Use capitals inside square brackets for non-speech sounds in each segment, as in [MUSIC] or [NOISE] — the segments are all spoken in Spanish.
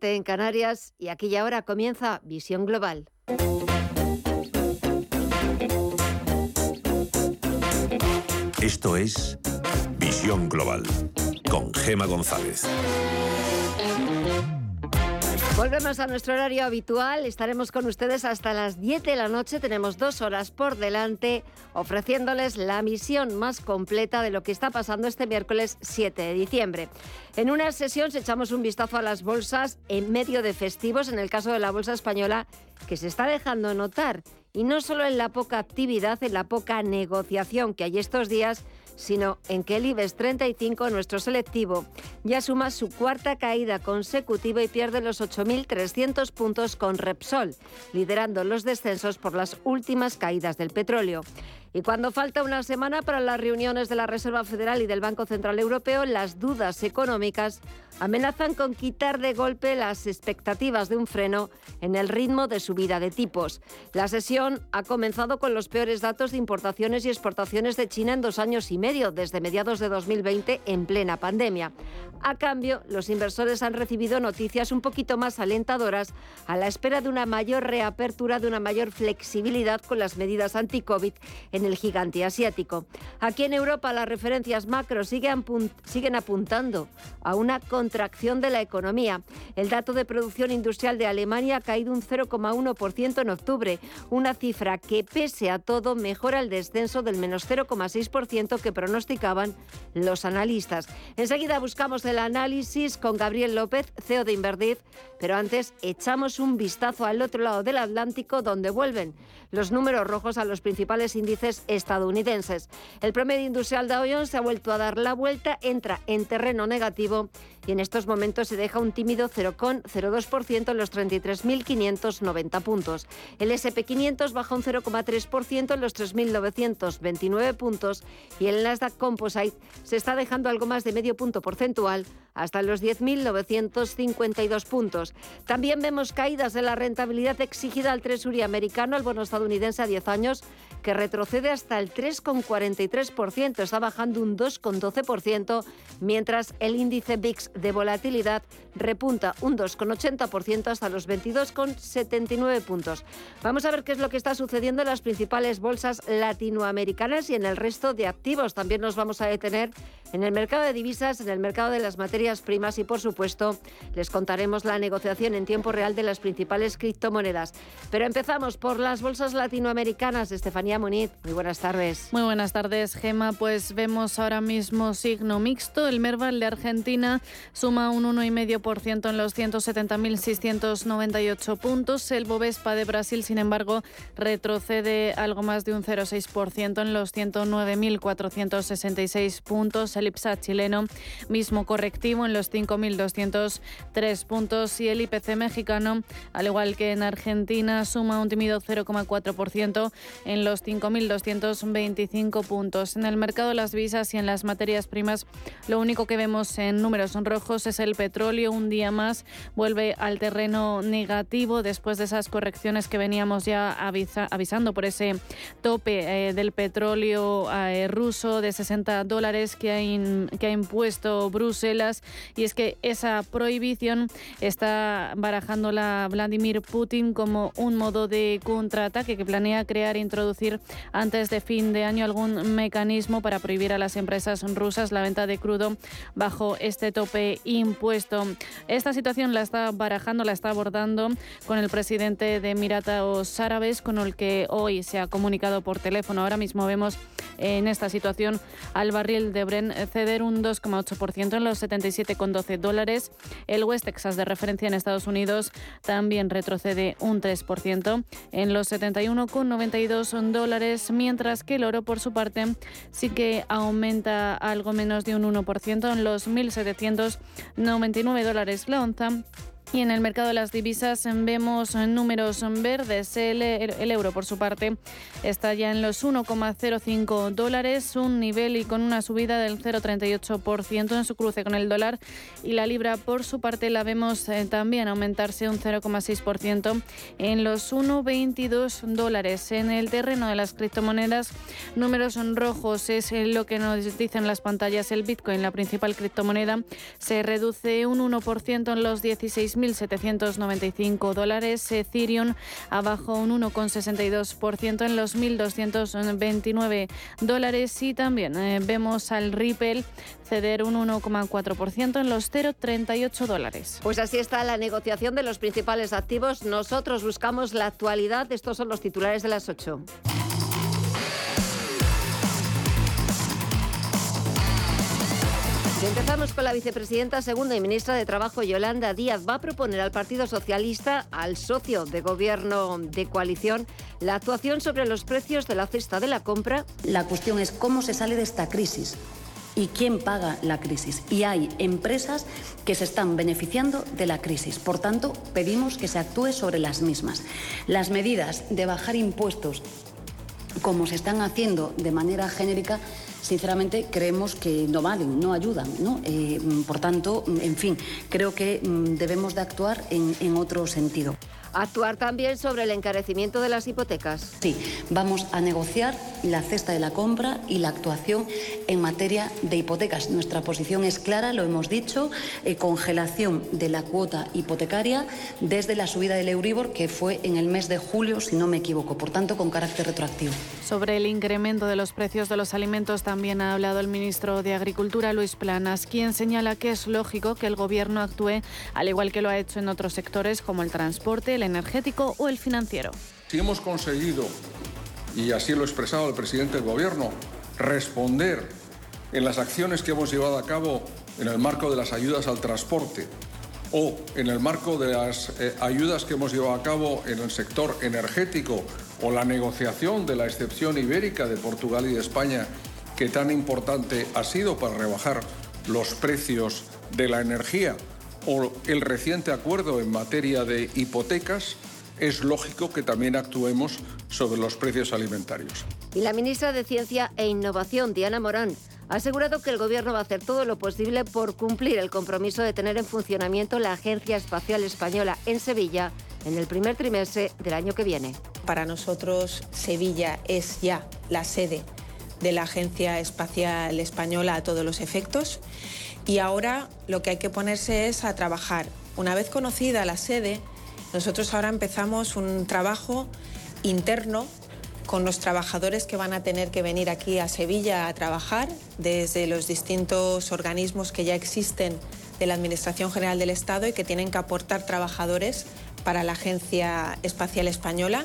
en Canarias y aquí y ahora comienza Visión Global. Esto es Visión Global con Gema González. Volvemos a nuestro horario habitual. Estaremos con ustedes hasta las 10 de la noche. Tenemos dos horas por delante ofreciéndoles la misión más completa de lo que está pasando este miércoles 7 de diciembre. En una sesión se echamos un vistazo a las bolsas en medio de festivos, en el caso de la bolsa española, que se está dejando notar. Y no solo en la poca actividad, en la poca negociación que hay estos días, sino en que el IBEX 35, nuestro selectivo, ya suma su cuarta caída consecutiva y pierde los 8.300 puntos con Repsol, liderando los descensos por las últimas caídas del petróleo. Y cuando falta una semana para las reuniones de la Reserva Federal y del Banco Central Europeo, las dudas económicas amenazan con quitar de golpe las expectativas de un freno en el ritmo de subida de tipos. La sesión ha comenzado con los peores datos de importaciones y exportaciones de China en dos años y medio, desde mediados de 2020 en plena pandemia. A cambio, los inversores han recibido noticias un poquito más alentadoras a la espera de una mayor reapertura, de una mayor flexibilidad con las medidas anti-COVID en el gigante asiático. Aquí en Europa las referencias macro siguen, apuntando a una contracción de la economía. El dato de producción industrial de Alemania ha caído un 0,1% en octubre, una cifra que pese a todo mejora el descenso del menos 0,6% que pronosticaban los analistas. Enseguida buscamos el análisis con Gabriel López, CEO de Inverdiv, pero antes echamos un vistazo al otro lado del Atlántico donde vuelven los números rojos a los principales índices estadounidenses. El promedio industrial de Jones se ha vuelto a dar la vuelta, entra en terreno negativo y en estos momentos se deja un tímido 0,02% en los 33.590 puntos. El SP500 baja un 0,3% en los 3.929 puntos y el Nasdaq Composite se está dejando algo más de medio punto porcentual hasta los 10.952 puntos. También vemos caídas de la rentabilidad exigida al Treasury americano, al bono estadounidense a 10 años, que retrocede hasta el 3,43%, está bajando un 2,12%, mientras el índice VIX de volatilidad repunta un 2,80% hasta los 22,79 puntos. Vamos a ver qué es lo que está sucediendo en las principales bolsas latinoamericanas y en el resto de activos. También nos vamos a detener en el mercado de divisas, en el mercado de las materias primas y, por supuesto, les contaremos la negociación en tiempo real de las principales criptomonedas. Pero empezamos por las bolsas latinoamericanas. Estefanía Muniz, muy buenas tardes. Muy buenas tardes, Gema. Pues vemos ahora mismo signo mixto. El Merval de Argentina suma un 1,5% en los 170.698 puntos. El Bovespa de Brasil, sin embargo, retrocede algo más de un 0,6% en los 109.466 puntos. El IPSA chileno, mismo correctivo en los 5.203 puntos. Y el IPC mexicano, al igual que en Argentina, suma un tímido 0,4% en los 5.225 puntos. En el mercado de las visas y en las materias primas, lo único que vemos en números rojos es el petróleo. Un día más vuelve al terreno negativo después de esas correcciones que veníamos ya avisando por ese tope eh, del petróleo eh, ruso de 60 dólares que que ha impuesto Bruselas. Y es que esa prohibición está barajando la Vladimir Putin como un modo de contraataque que planea crear e introducir antes de fin de año algún mecanismo para prohibir a las empresas rusas la venta de crudo bajo este tope impuesto. Esta situación la está barajando, la está abordando con el presidente de Emiratos Árabes, con el que hoy se ha comunicado por teléfono. Ahora mismo vemos en esta situación al barril de Bren ceder un 2,8% en los 77,12 dólares. El West Texas de referencia en Estados Unidos también retrocede un 3% en los 71,92 dólares, mientras que el oro por su parte sí que aumenta algo menos de un 1% en los 1.799 dólares la onza y en el mercado de las divisas vemos números verdes. El, euro, por su parte, está ya en los 1,05 dólares, un nivel y con una subida del 0,38% en su cruce con el dólar. Y la libra, por su parte, la vemos eh, también aumentarse un 0,6% en los 1,22 dólares. En el terreno de las criptomonedas, números rojos es lo que nos dicen las pantallas. El Bitcoin, la principal criptomoneda, se reduce un 1% en los 16.000 1.795 dólares. Ethereum abajo un 1,62% en los 1.229 dólares. Y también eh, vemos al Ripple ceder un 1,4% en los 0,38 dólares. Pues así está la negociación de los principales activos. Nosotros buscamos la actualidad. Estos son los titulares de las 8. Empezamos con la vicepresidenta segunda y ministra de Trabajo, Yolanda Díaz. Va a proponer al Partido Socialista, al socio de gobierno de coalición, la actuación sobre los precios de la cesta de la compra. La cuestión es cómo se sale de esta crisis y quién paga la crisis. Y hay empresas que se están beneficiando de la crisis. Por tanto, pedimos que se actúe sobre las mismas. Las medidas de bajar impuestos, como se están haciendo de manera genérica, sinceramente creemos que no valen, no ayudan. ¿no? Eh, por tanto, en fin, creo que mm, debemos de actuar en, en otro sentido. Actuar también sobre el encarecimiento de las hipotecas. Sí, vamos a negociar la cesta de la compra y la actuación en materia de hipotecas. Nuestra posición es clara, lo hemos dicho, eh, congelación de la cuota hipotecaria desde la subida del Euribor, que fue en el mes de julio, si no me equivoco, por tanto, con carácter retroactivo. Sobre el incremento de los precios de los alimentos también ha hablado el ministro de Agricultura, Luis Planas, quien señala que es lógico que el Gobierno actúe al igual que lo ha hecho en otros sectores como el transporte, el energético o el financiero. Si hemos conseguido, y así lo ha expresado el presidente del Gobierno, responder en las acciones que hemos llevado a cabo en el marco de las ayudas al transporte o en el marco de las eh, ayudas que hemos llevado a cabo en el sector energético o la negociación de la excepción ibérica de Portugal y de España, que tan importante ha sido para rebajar los precios de la energía o el reciente acuerdo en materia de hipotecas, es lógico que también actuemos sobre los precios alimentarios. Y la ministra de Ciencia e Innovación, Diana Morán, ha asegurado que el Gobierno va a hacer todo lo posible por cumplir el compromiso de tener en funcionamiento la Agencia Espacial Española en Sevilla en el primer trimestre del año que viene. Para nosotros, Sevilla es ya la sede de la Agencia Espacial Española a todos los efectos y ahora lo que hay que ponerse es a trabajar. Una vez conocida la sede, nosotros ahora empezamos un trabajo interno con los trabajadores que van a tener que venir aquí a Sevilla a trabajar desde los distintos organismos que ya existen de la Administración General del Estado y que tienen que aportar trabajadores para la Agencia Espacial Española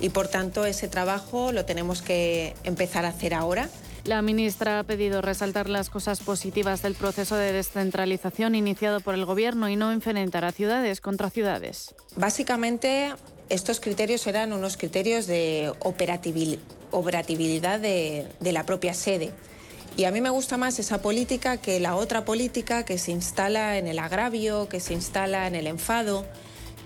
y por tanto ese trabajo lo tenemos que empezar a hacer ahora. La ministra ha pedido resaltar las cosas positivas del proceso de descentralización iniciado por el Gobierno y no enfrentar a ciudades contra ciudades. Básicamente, estos criterios eran unos criterios de operatividad de, la propia sede. Y a mí me gusta más esa política que la otra política que se instala en el agravio, que se instala en el enfado,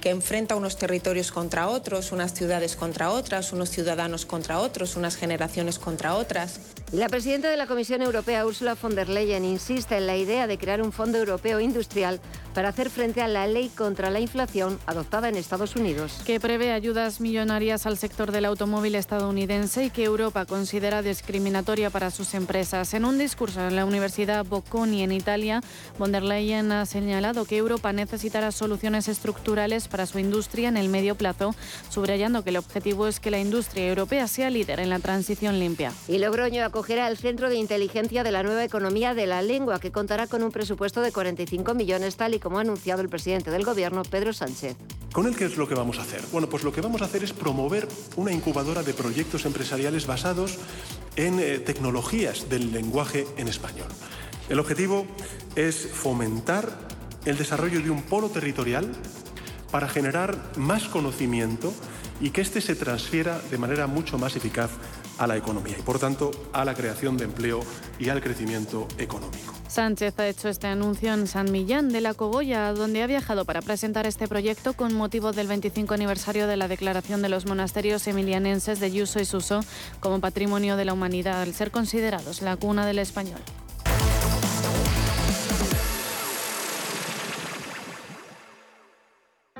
que enfrenta unos territorios contra otros, unas ciudades contra otras, unos ciudadanos contra otros, unas generaciones contra otras. La presidenta de la Comisión Europea, Ursula von der Leyen, insiste en la idea de crear un fondo europeo industrial para hacer frente a la ley contra la inflación adoptada en Estados Unidos. Que prevé ayudas millonarias al sector del automóvil estadounidense y que Europa considera discriminatoria para sus empresas. En un discurso en la Universidad Bocconi en Italia, von der Leyen ha señalado que Europa necesitará soluciones estructurales para su industria en el medio plazo, subrayando que el objetivo es que la industria europea sea líder en la transición limpia. Y Logroño acogerá el Centro de Inteligencia de la Nueva Economía de la Lengua, que contará con un presupuesto de 45 millones, tal y como ha anunciado el presidente del Gobierno, Pedro Sánchez. ¿Con él qué es lo que vamos a hacer? Bueno, pues lo que vamos a hacer es promover una incubadora de proyectos empresariales basados en eh, tecnologías del lenguaje en español. El objetivo es fomentar el desarrollo de un polo territorial para generar más conocimiento y que éste se transfiera de manera mucho más eficaz a la economía y, por tanto, a la creación de empleo y al crecimiento económico. Sánchez ha hecho este anuncio en San Millán de la Cogolla, donde ha viajado para presentar este proyecto con motivo del 25 aniversario de la declaración de los monasterios emilianenses de Yuso y Suso como patrimonio de la humanidad, al ser considerados la cuna del español.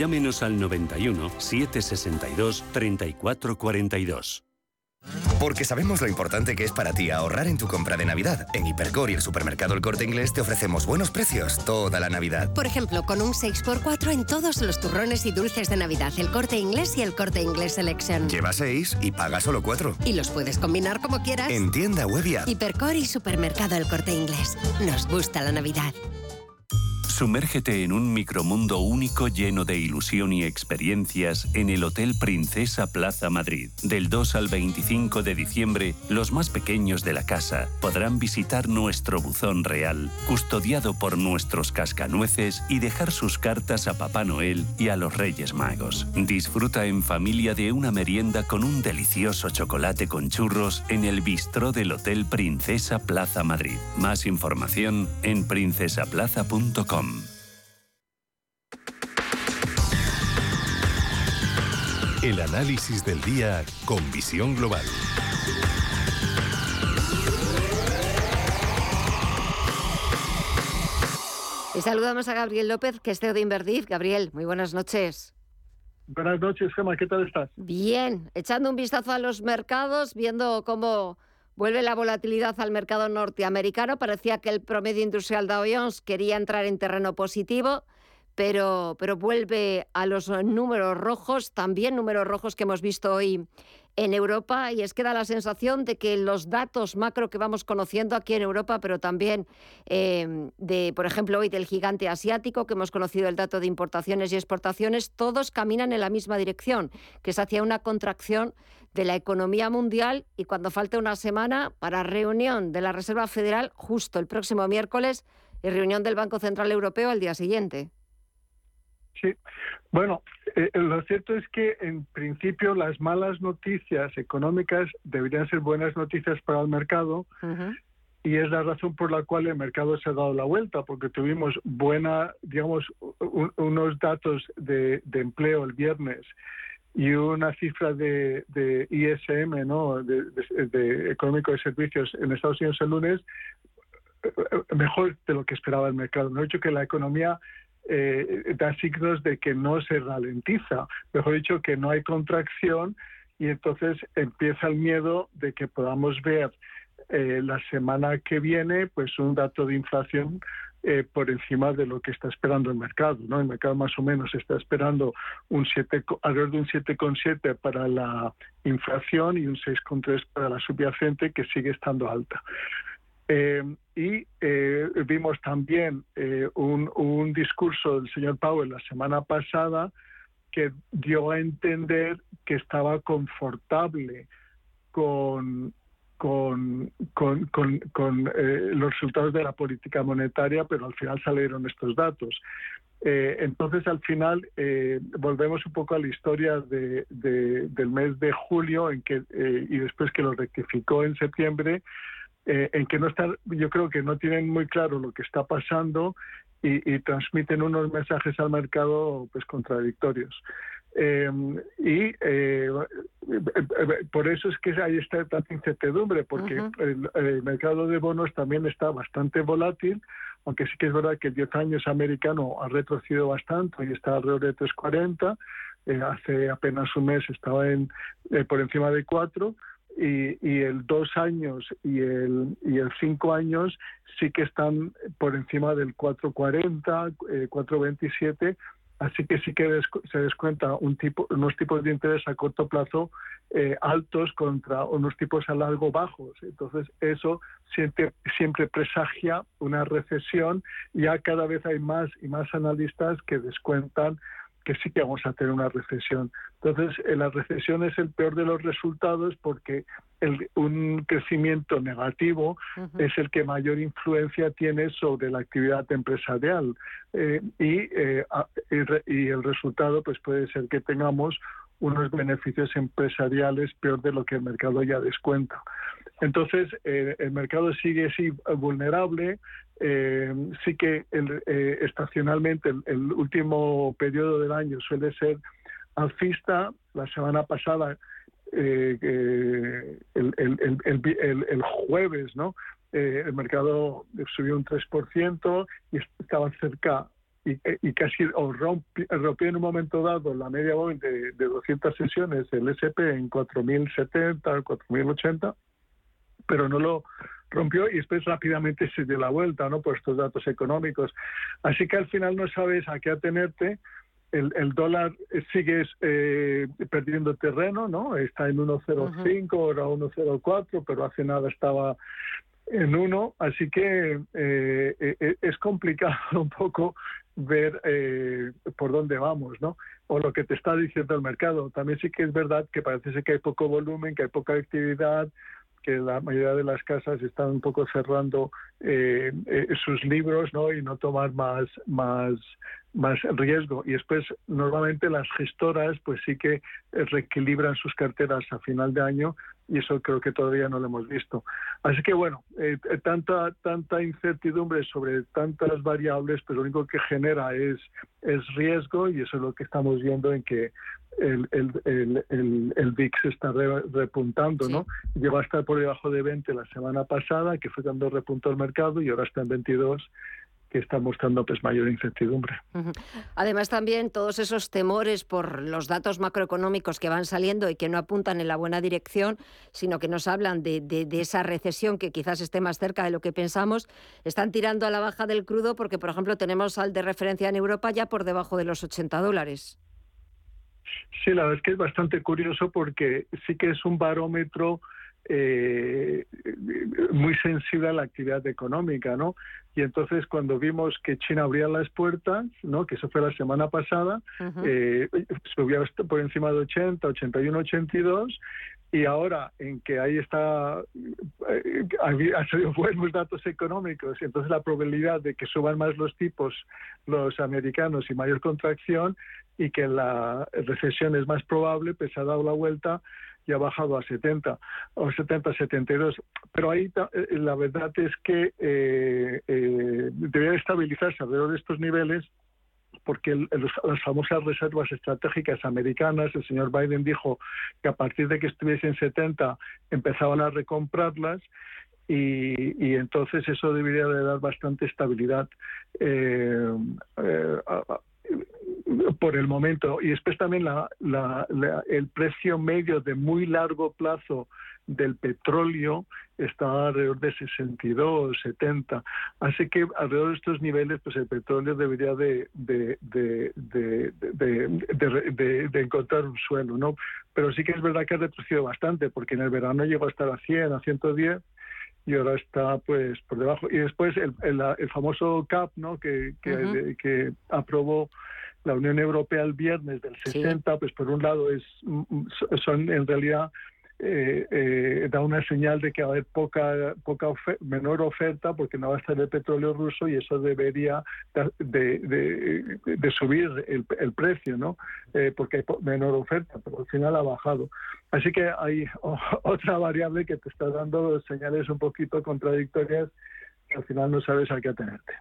llámenos al 91 762 3442. Porque sabemos lo importante que es para ti ahorrar en tu compra de Navidad. En Hipercor y el supermercado El Corte Inglés te ofrecemos buenos precios toda la Navidad. Por ejemplo, con un 6x4 en todos los turrones y dulces de Navidad, el Corte Inglés y el Corte Inglés Selection. Lleva 6 y paga solo 4. Y los puedes combinar como quieras. En tienda web y Hipercor y supermercado El Corte Inglés. Nos gusta la Navidad. Sumérgete en un micromundo único lleno de ilusión y experiencias en el Hotel Princesa Plaza Madrid. Del 2 al 25 de diciembre, los más pequeños de la casa podrán visitar nuestro buzón real, custodiado por nuestros cascanueces y dejar sus cartas a Papá Noel y a los Reyes Magos. Disfruta en familia de una merienda con un delicioso chocolate con churros en el bistró del Hotel Princesa Plaza Madrid. Más información en princesaplaza.com. El análisis del día con visión global. Y saludamos a Gabriel López, que es CEO de Inverdif. Gabriel, muy buenas noches. Buenas noches, Gemma, ¿qué tal estás? Bien, echando un vistazo a los mercados, viendo cómo vuelve la volatilidad al mercado norteamericano. Parecía que el promedio industrial Dow Jones quería entrar en terreno positivo pero, vuelve a los números rojos, también números rojos que hemos visto hoy en Europa y es que da la sensación de que los datos macro que vamos conociendo aquí en Europa, pero también em, de, por ejemplo, hoy del gigante asiático, que hemos conocido el dato de importaciones y exportaciones, todos caminan en la misma dirección, que es hacia una contracción de la economía mundial y cuando falta una semana para reunión de la Reserva Federal justo el próximo miércoles y reunión del Banco Central Europeo al día siguiente. Sí, bueno, eh, lo cierto es que en principio las malas noticias económicas deberían ser buenas noticias para el mercado y es la razón por la cual el mercado se ha dado la vuelta, porque tuvimos buena, digamos, unos datos de, empleo el viernes y una cifra de, ISM, ¿no? De, económico de servicios en Estados Unidos el lunes eh, eh, mejor de lo que esperaba el mercado. Me ha dicho que la economía eh, da signos de que no se ralentiza, mejor dicho, que no hay contracción y entonces empieza el miedo de que podamos ver eh, la semana que viene pues un dato de inflación eh, por encima de lo que está esperando el mercado. ¿no? El mercado más o menos está esperando un 7, alrededor de un 7,7 para la inflación y un 6,3 para la subyacente, que sigue estando alta. Eh, y eh, vimos también eh, un, discurso del señor Powell la semana pasada que dio a entender que estaba confortable con, con, los resultados de la política monetaria, pero al final salieron estos datos. entonces, al final, volvemos un poco a la historia de, del mes de julio en que, y después que lo rectificó en septiembre, eh, en que no están, yo creo que no tienen muy claro lo que está pasando y, transmiten unos mensajes al mercado pues contradictorios. Eh, y eh, por eso es que hay esta tanta incertidumbre, porque el, mercado de bonos también está bastante volátil, aunque sí que es verdad que el 10 años americano ha retrocedido bastante y está alrededor de 3,40. hace apenas un mes estaba en, por encima de 4 y, el dos años y el, y el cinco años sí que están por encima del 440, 427, eh, así que sí que se descuenta un tipo, unos tipos de interés a corto plazo eh, altos contra unos tipos a largo bajos. Entonces eso siempre, siempre presagia una recesión. Ya cada vez hay más y más analistas que descuentan que sí que vamos a tener una recesión. Entonces, la recesión es el peor de los resultados porque un crecimiento negativo es el que mayor influencia tiene sobre la actividad empresarial eh, eh, y, y, el resultado pues puede ser que tengamos unos beneficios empresariales peor de lo que el mercado ya descuenta. Entonces, eh, el mercado sigue así vulnerable. sí que estacionalmente el, último periodo del año suele ser alcista. La semana pasada eh, el, el, el, jueves, ¿no? Eh, el mercado subió un 3% y estaba cerca y, y casi rompió, rompió, en un momento dado la media móvil de, de 200 sesiones, el SP en 4.070, 4.080, pero no lo rompió y después rápidamente se dio la vuelta, ¿no? Por estos datos económicos. Así que al final no sabes a qué atenerte el, el dólar sigue eh, perdiendo terreno, ¿no? Está en 1.05, ahora 1.04, pero hace nada estaba en 1, así que eh, eh, es complicado [LAUGHS] un poco ver por dónde vamos, ¿no? O lo que te está diciendo el mercado. También sí que es verdad que parece que hay poco volumen, que hay poca actividad, que la mayoría de las casas están un poco cerrando eh, eh, sus libros ¿no? y no tomar más, más, más riesgo. Y después, normalmente las gestoras pues sí que reequilibran sus carteras a final de año y eso creo que todavía no lo hemos visto. Así que bueno, eh, tanta, tanta incertidumbre sobre tantas variables, pues lo único que genera es, es riesgo y eso es lo que estamos viendo en que el, el, el, el, VIX está repuntando, ¿no? Llegó a estar por debajo de 20 la semana pasada, que fue cuando repuntó el mercado, y ahora está en 22 que está mostrando pues mayor incertidumbre. Además también todos esos temores por los datos macroeconómicos que van saliendo y que no apuntan en la buena dirección, sino que nos hablan de, de, de, esa recesión que quizás esté más cerca de lo que pensamos, están tirando a la baja del crudo porque, por ejemplo, tenemos al de referencia en Europa ya por debajo de los 80 dólares. Sí, la verdad es que es bastante curioso porque sí que es un barómetro eh, muy sensible a la actividad económica, ¿no? Y entonces cuando vimos que China abría las puertas, ¿no? Que eso fue la semana pasada, eh, subió por encima de 80, 81, 82, y ahora en que ahí está, eh, ha salido [LAUGHS] buenos datos económicos, y entonces la probabilidad de que suban más los tipos los americanos y mayor contracción y que la recesión es más probable, pues ha dado la vuelta y ha bajado a 70 o 70, 72. Pero ahí eh, la verdad es que eh, eh, debería estabilizarse alrededor de estos niveles porque las famosas reservas estratégicas americanas, el señor Biden dijo que a partir de que estuviesen 70 empezaban a recomprarlas y, entonces eso debería de dar bastante estabilidad eh, eh, por el momento. Y después también la, la, el precio medio de muy largo plazo del petróleo está alrededor de 62, 70. Así que alrededor de estos niveles, pues el petróleo debería de, de, de, de, encontrar un suelo, ¿no? Pero sí que es verdad que ha retrocedido bastante, porque en el verano llegó a estar a 100, a 110 y ahora está pues por debajo. Y después el, el, famoso CAP, ¿no? Que, que, que aprobó la Unión Europea el viernes del 60, pues por un lado es son en realidad eh, eh, da una señal de que va a haber poca, poca menor oferta porque no va a estar el petróleo ruso y eso debería de, de, subir el, el, precio, ¿no? Eh, porque hay menor oferta, pero al final ha bajado. Así que hay [LAUGHS] otra variable que te está dando señales un poquito contradictorias al final no sabes a qué atenerte.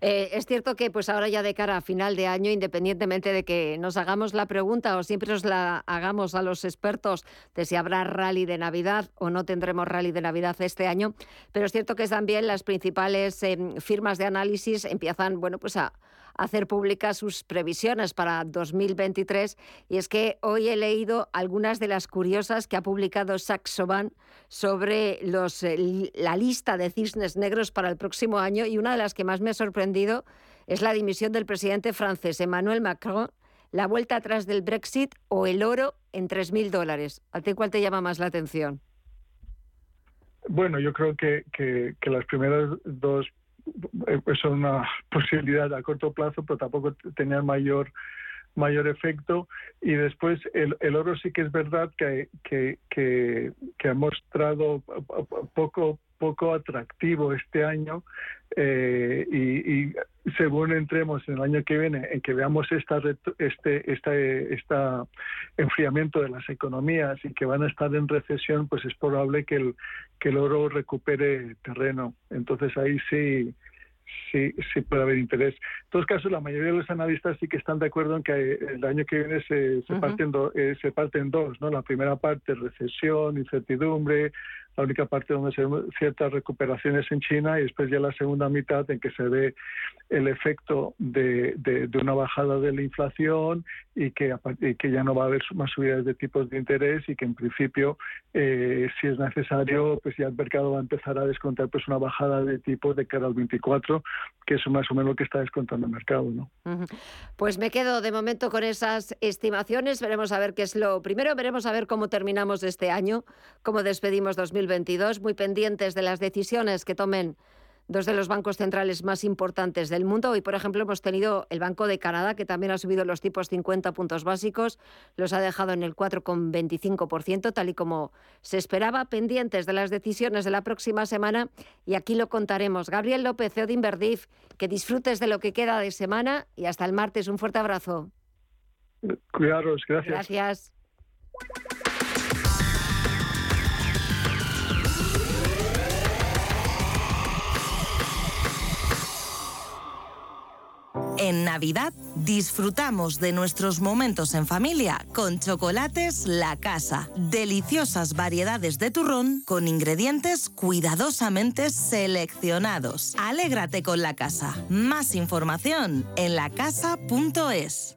Eh, es cierto que pues ahora ya de cara a final de año, independientemente de que nos hagamos la pregunta o siempre os la hagamos a los expertos de si habrá rally de Navidad o no tendremos rally de Navidad este año, pero es cierto que también las principales em, firmas de análisis empiezan, bueno, pues a hacer públicas sus previsiones para 2023 y es que hoy he leído algunas de las curiosas que ha publicado Saxoban sobre los, eh, la lista de cisnes negros para el próximo año y una de las que más me ha sorprendido es la dimisión del presidente francés Emmanuel Macron, la vuelta atrás del Brexit o el oro en 3.000 dólares. ¿A ti cuál te llama más la atención? Bueno, yo creo que, que, que las primeras dos es una [LAUGHS] posibilidad a corto plazo, pero tampoco tener mayor mayor efecto. Y después el, el oro sí que es verdad que, que, que, que ha mostrado poco poco atractivo este año eh, y, según entremos en el año que viene en que veamos esta, este esta, esta enfriamiento de las economías y que van a estar en recesión pues es probable que el que el oro recupere terreno entonces ahí sí sí, sí puede haber interés. En todos casos, la mayoría de los analistas sí que están de acuerdo en que el año que viene se, se, parte, en eh, se parte en dos, ¿no? La primera parte, recesión, incertidumbre, la única parte donde se ven ciertas recuperaciones en China y después ya la segunda mitad en que se ve el efecto de, de, una bajada de la inflación y que, que ya no va a haber más subidas de tipos de interés y que en principio, eh, si es necesario, pues ya el mercado va a empezar a descontar pues una bajada de tipos de cara al 24, que es más o menos lo que está descontando el mercado. ¿no? Pues me quedo de momento con esas estimaciones. Veremos a ver qué es lo primero, veremos a ver cómo terminamos este año, cómo despedimos 2022, muy pendientes de las decisiones que tomen dos de los bancos centrales más importantes del mundo. Hoy, por ejemplo, hemos tenido el Banco de Canadá, que también ha subido los tipos 50 puntos básicos, los ha dejado en el 4,25%, tal y como se esperaba, pendientes de las decisiones de la próxima semana. Y aquí lo contaremos. Gabriel López, CEO de Inverdif, que disfrutes de lo que queda de semana y hasta el martes. Un fuerte abrazo. Cuidaros, gracias. Gracias. En Navidad disfrutamos de nuestros momentos en familia con chocolates La Casa. Deliciosas variedades de turrón con ingredientes cuidadosamente seleccionados. Alégrate con La Casa. Más información en lacasa.es.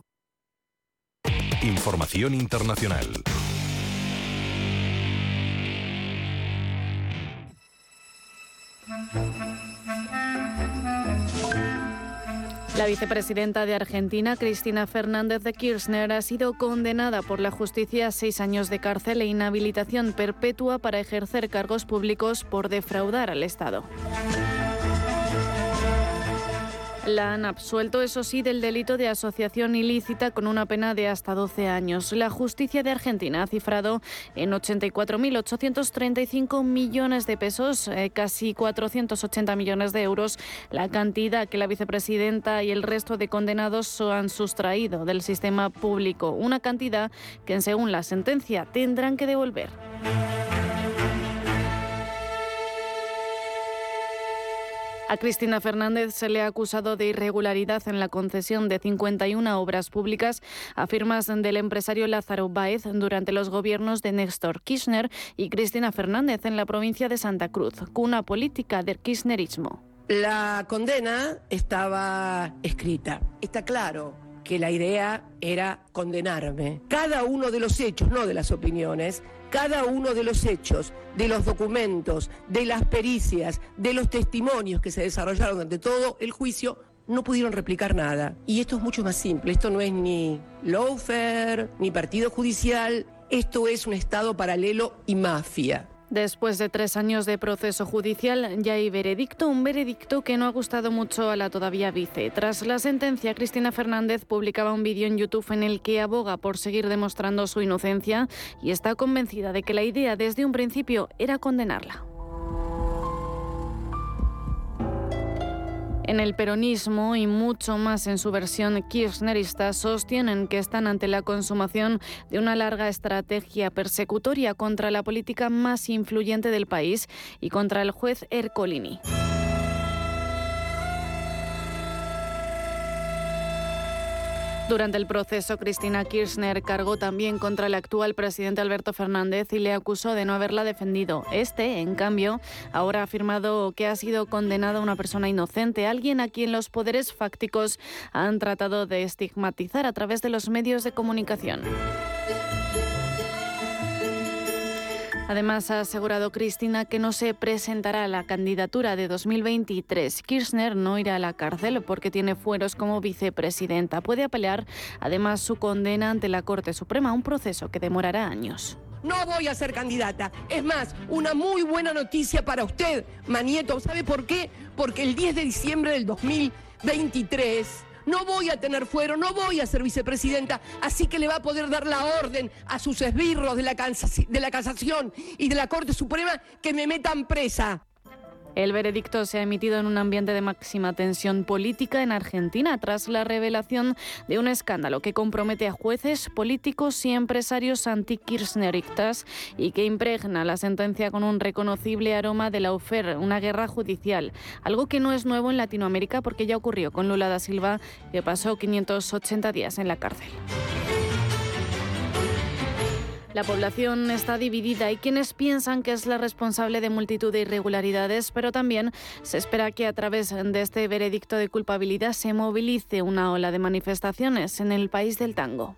Información internacional. La vicepresidenta de Argentina, Cristina Fernández de Kirchner, ha sido condenada por la justicia a seis años de cárcel e inhabilitación perpetua para ejercer cargos públicos por defraudar al Estado. La han absuelto, eso sí, del delito de asociación ilícita con una pena de hasta 12 años. La justicia de Argentina ha cifrado en 84.835 millones de pesos, eh, casi 480 millones de euros, la cantidad que la vicepresidenta y el resto de condenados han sustraído del sistema público. Una cantidad que, según la sentencia, tendrán que devolver. A Cristina Fernández se le ha acusado de irregularidad en la concesión de 51 obras públicas a firmas del empresario Lázaro Báez durante los gobiernos de Néstor Kirchner y Cristina Fernández en la provincia de Santa Cruz, cuna política del kirchnerismo. La condena estaba escrita. Está claro que la idea era condenarme. Cada uno de los hechos, no de las opiniones, cada uno de los hechos, de los documentos, de las pericias, de los testimonios que se desarrollaron durante todo el juicio, no pudieron replicar nada. Y esto es mucho más simple. Esto no es ni lawfare, ni partido judicial. Esto es un Estado paralelo y mafia. Después de tres años de proceso judicial, ya hay veredicto, un veredicto que no ha gustado mucho a la todavía vice. Tras la sentencia, Cristina Fernández publicaba un vídeo en YouTube en el que aboga por seguir demostrando su inocencia y está convencida de que la idea desde un principio era condenarla. En el peronismo y mucho más en su versión kirchnerista sostienen que están ante la consumación de una larga estrategia persecutoria contra la política más influyente del país y contra el juez Ercolini. Durante el proceso, Cristina Kirchner cargó también contra el actual presidente Alberto Fernández y le acusó de no haberla defendido. Este, en cambio, ahora ha afirmado que ha sido condenada una persona inocente, alguien a quien los poderes fácticos han tratado de estigmatizar a través de los medios de comunicación. Además, ha asegurado Cristina que no se presentará a la candidatura de 2023. Kirchner no irá a la cárcel porque tiene fueros como vicepresidenta. Puede apelar además su condena ante la Corte Suprema, un proceso que demorará años. No voy a ser candidata. Es más, una muy buena noticia para usted, Manieto. ¿Sabe por qué? Porque el 10 de diciembre del 2023 no voy a tener fuero, no voy a ser vicepresidenta, así que le va a poder dar la orden a sus esbirros de la, de la casación y de la Corte Suprema que me metan presa. El veredicto se ha emitido en un ambiente de máxima tensión política en Argentina tras la revelación de un escándalo que compromete a jueces, políticos y empresarios anti-kirchneristas y que impregna la sentencia con un reconocible aroma de la UFER, una guerra judicial, algo que no es nuevo en Latinoamérica porque ya ocurrió con Lula da Silva, que pasó 580 días en la cárcel. La población está dividida. Hay quienes piensan que es la responsable de multitud de irregularidades, pero también se espera que a través de este veredicto de culpabilidad se movilice una ola de manifestaciones en el país del tango.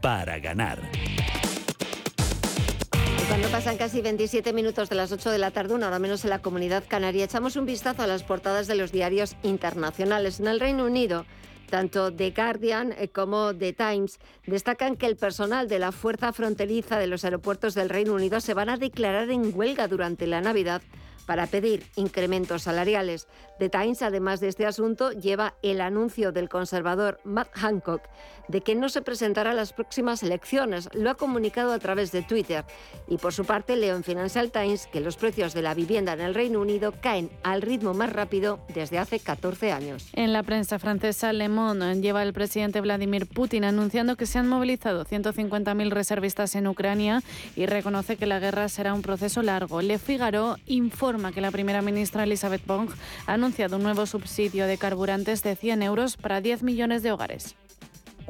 para ganar. Cuando pasan casi 27 minutos de las 8 de la tarde, una hora menos en la comunidad canaria, echamos un vistazo a las portadas de los diarios internacionales. En el Reino Unido, tanto The Guardian eh, como The Times destacan que el personal de la fuerza fronteriza de los aeropuertos del Reino Unido se van a declarar en huelga durante la Navidad para pedir incrementos salariales. The Times, además de este asunto, lleva el anuncio del conservador Matt Hancock de que no se presentará a las próximas elecciones. Lo ha comunicado a través de Twitter. Y por su parte, leo en Financial Times que los precios de la vivienda en el Reino Unido caen al ritmo más rápido desde hace 14 años. En la prensa francesa, Le Monde lleva el presidente Vladimir Putin anunciando que se han movilizado 150.000 reservistas en Ucrania y reconoce que la guerra será un proceso largo. Le Figaro informa que la primera ministra Elisabeth Bong ha anunciado un nuevo subsidio de carburantes de 100 euros para 10 millones de hogares.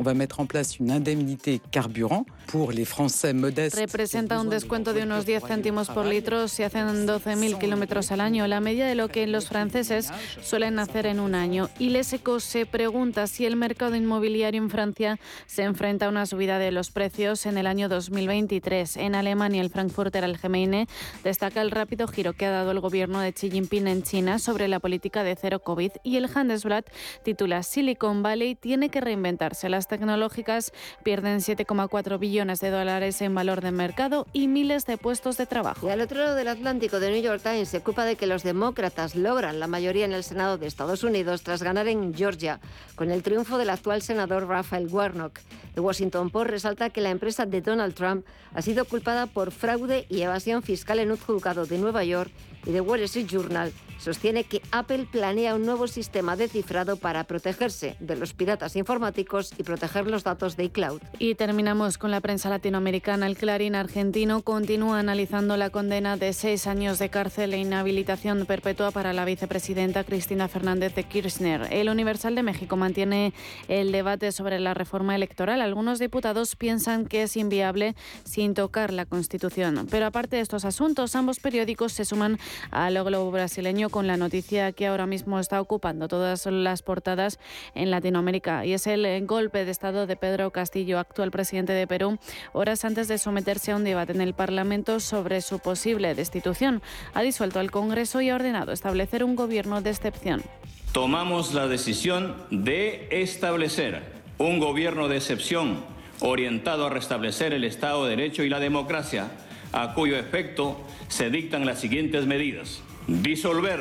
On va mettre en place une indemnité carburant pour les Français modestes. Representa un descuento de unos 10 céntimos por litro si hacen 12.000 kilómetros al año, la media de lo que los franceses suelen hacer en un año. Y Leseco se pregunta si el mercado inmobiliario en Francia se enfrenta a una subida de los precios en el año 2023. En Alemania, el Frankfurter Allgemeine destaca el rápido giro que ha dado el gobierno de Xi Jinping en China sobre la política de cero COVID y el Handelsblatt titula Silicon Valley tiene que reinventarse. Las tecnológicas pierden 7,4 billones de dólares en valor de mercado y miles de puestos de trabajo. Y al otro lado del Atlántico, The New York Times se ocupa de que los demócratas logran la mayoría en el Senado de Estados Unidos tras ganar en Georgia, con el triunfo del actual senador Raphael Warnock. El Washington Post resalta que la empresa de Donald Trump ha sido culpada por fraude y evasión fiscal en un juzgado de Nueva York y The Wall Street Journal sostiene que Apple planea un nuevo sistema de cifrado para protegerse de los piratas informáticos y proteger los datos de iCloud. Y terminamos con la prensa latinoamericana. El Clarín argentino continúa analizando la condena de seis años de cárcel e inhabilitación perpetua para la vicepresidenta Cristina Fernández de Kirchner. El Universal de México mantiene el debate sobre la reforma electoral. Algunos diputados piensan que es inviable sin tocar la Constitución. Pero aparte de estos asuntos, ambos periódicos se suman al globo brasileño con la noticia que ahora mismo está ocupando todas las portadas en Latinoamérica y es el golpe de Estado de Pedro Castillo, actual presidente de Perú, horas antes de someterse a un debate en el Parlamento sobre su posible destitución. Ha disuelto el Congreso y ha ordenado establecer un gobierno de excepción. Tomamos la decisión de establecer un gobierno de excepción orientado a restablecer el Estado de Derecho y la democracia a cuyo efecto se dictan las siguientes medidas. Disolver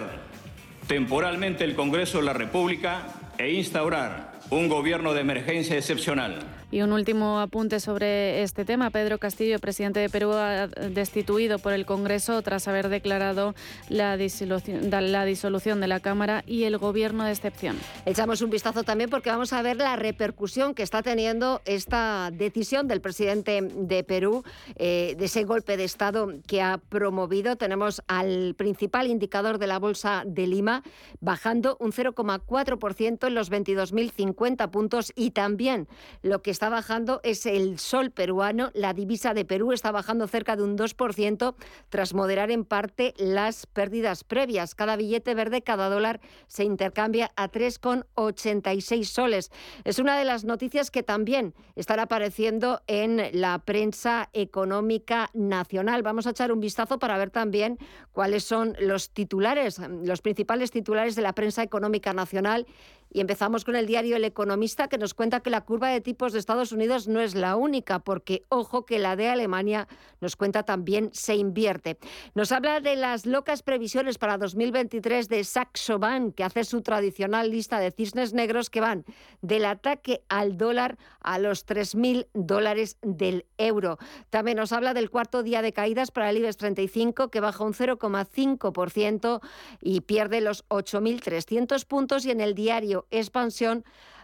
temporalmente el Congreso de la República e instaurar un gobierno de emergencia excepcional. Y un último apunte sobre este tema. Pedro Castillo, presidente de Perú, ha destituido por el Congreso tras haber declarado la disolución, de la Cámara y el gobierno de excepción. Echamos un vistazo también porque vamos a ver la repercusión que está teniendo esta decisión del presidente de Perú, eh, de ese golpe de Estado que ha promovido. Tenemos al principal indicador de la Bolsa de Lima bajando un 0,4% en los 22.050 puntos y también lo que está bajando es el sol peruano. La divisa de Perú está bajando cerca de un 2% tras moderar en parte las pérdidas previas. Cada billete verde, cada dólar se intercambia a 3,86 soles. Es una de las noticias que también están apareciendo en la prensa económica nacional. Vamos a echar un vistazo para ver también cuáles son los titulares, los principales titulares de la prensa económica nacional y empezamos con el diario El Economista que nos cuenta que la curva de tipos de Estados Unidos no es la única, porque ojo que la de Alemania nos cuenta también se invierte. Nos habla de las locas previsiones para 2023 de Saxo Bank, que hace su tradicional lista de cisnes negros que van del ataque al dólar a los 3.000 dólares del euro. También nos habla del cuarto día de caídas para el IBEX 35, que baja un 0,5% y pierde los 8.300 puntos. Y en el diario Expansión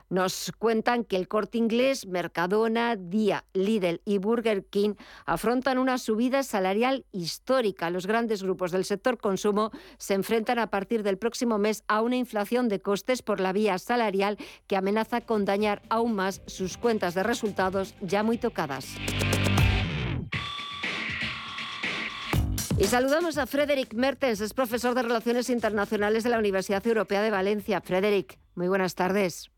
nos cuentan que el corte inglés, Mercadona, Día, Lidl y Burger King afrontan una subida salarial histórica. Los grandes grupos del sector consumo se enfrentan a partir del próximo mes a una inflación de costes por la vía salarial que amenaza con dañar aún más sus cuentas de resultados ya muy tocadas. Y saludamos a Frederick Mertens, es profesor de Relaciones Internacionales de la Universidad Europea de Valencia. Frederick, muy buenas tardes.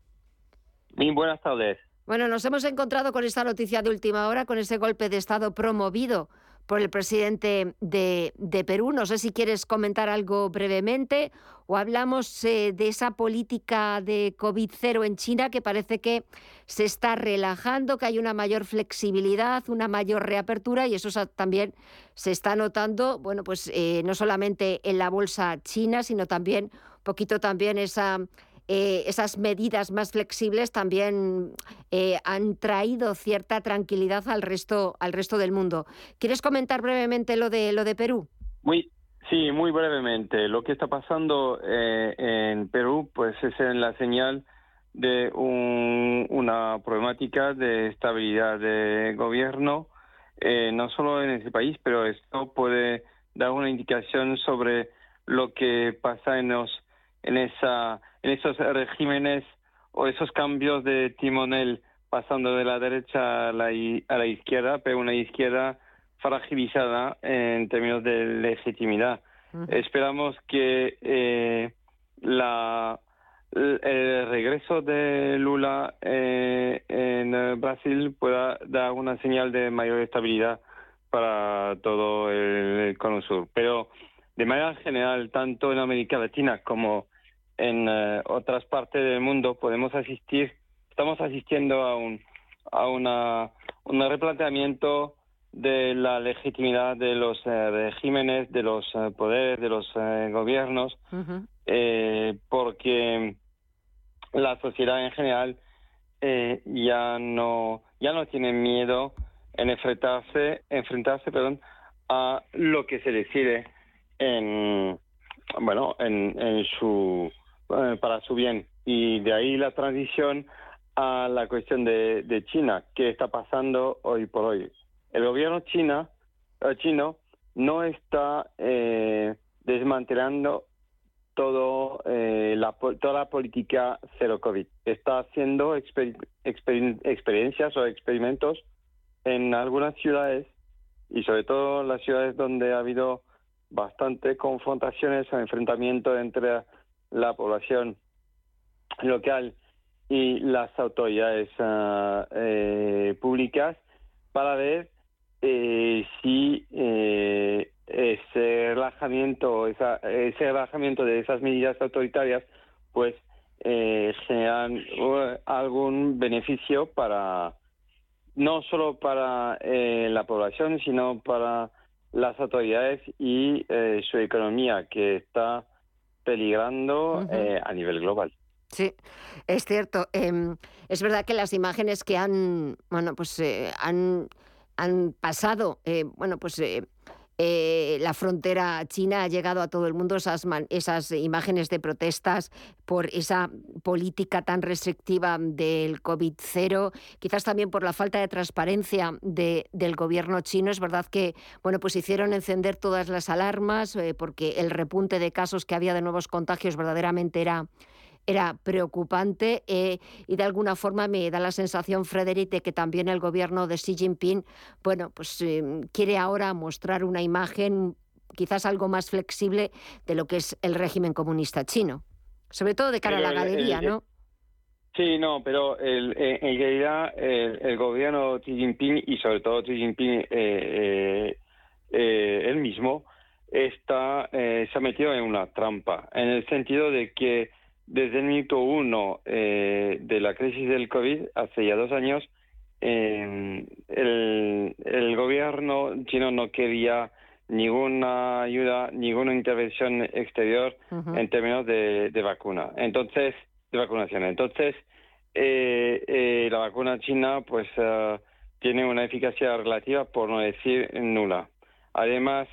Muy buenas tardes. Bueno, nos hemos encontrado con esta noticia de última hora, con ese golpe de Estado promovido por el presidente de, Perú. No sé si quieres comentar algo brevemente o hablamos eh, de esa política de COVID-0 en China que parece que se está relajando, que hay una mayor flexibilidad, una mayor reapertura y eso también se está notando, bueno, pues eh, no solamente en la bolsa china, sino también un poquito también esa eh, esas medidas más flexibles también eh, han traído cierta tranquilidad al resto, al resto del mundo. ¿Quieres comentar brevemente lo de, lo de Perú? Muy, sí, muy brevemente. Lo que está pasando eh, en Perú pues es en la señal de una problemática de estabilidad de gobierno, no solo en ese país, pero esto puede dar una indicación sobre lo que pasa en los en esa en esos regímenes o esos cambios de timonel pasando de la derecha a la, a la izquierda, pero una izquierda fragilizada en términos de legitimidad. Esperamos que eh, la, el regreso de Lula eh, en Brasil pueda dar una señal de mayor estabilidad para todo el Cono Sur. Pero de manera general, tanto en América Latina como en eh, otras partes del mundo podemos asistir, estamos asistiendo a un, a una, un replanteamiento de la legitimidad de los eh, regímenes, de los eh, poderes, de los gobiernos, porque la sociedad en general ya no ya no tiene miedo en enfrentarse enfrentarse perdón a lo que se decide en bueno en, en su eh, para su bien. Y de ahí la transición a la cuestión de, China, ¿qué está pasando hoy por hoy? El gobierno china, eh, chino no está eh, desmantelando todo, la, toda la política cero COVID. Está haciendo experiencias o experimentos en algunas ciudades y sobre todo las ciudades donde ha habido bastante confrontaciones o enfrentamientos entre la población local y las autoridades ah, eh, públicas para ver eh, si eh, ese relajamiento esa, ese relajamiento de esas medidas autoritarias pues generan algún beneficio para no solo para la población sino para las autoridades y su economía que está peligrando eh, a nivel global. Sí, es cierto. Em, es verdad que las imágenes que han, bueno, pues eh, han, han pasado, bueno, pues eh, la frontera china ha llegado a todo el mundo esas, esas imágenes de protestas por esa política tan restrictiva del COVID-0, quizás también por la falta de transparencia del gobierno chino. Es verdad que bueno, pues hicieron encender todas las alarmas eh, porque el repunte de casos que había de nuevos contagios verdaderamente era era preocupante eh, y de alguna forma me da la sensación, Frederic, de que también el gobierno de Xi Jinping, bueno, pues eh, quiere ahora mostrar una imagen quizás algo más flexible de lo que es el régimen comunista chino, sobre todo de cara a la galería, ¿no? Sí, no, pero en realidad el, gobierno Xi Jinping y sobre todo Xi Jinping eh, él mismo está se ha metido en una trampa en el sentido de que desde el minuto uno eh, de la crisis del COVID, hace ya dos años, el, el, gobierno chino no quería ninguna ayuda, ninguna intervención exterior en términos de, vacuna. Entonces, de vacunación. Entonces, eh, eh, la vacuna china, pues, tiene una eficacia relativa, por no decir nula. Además,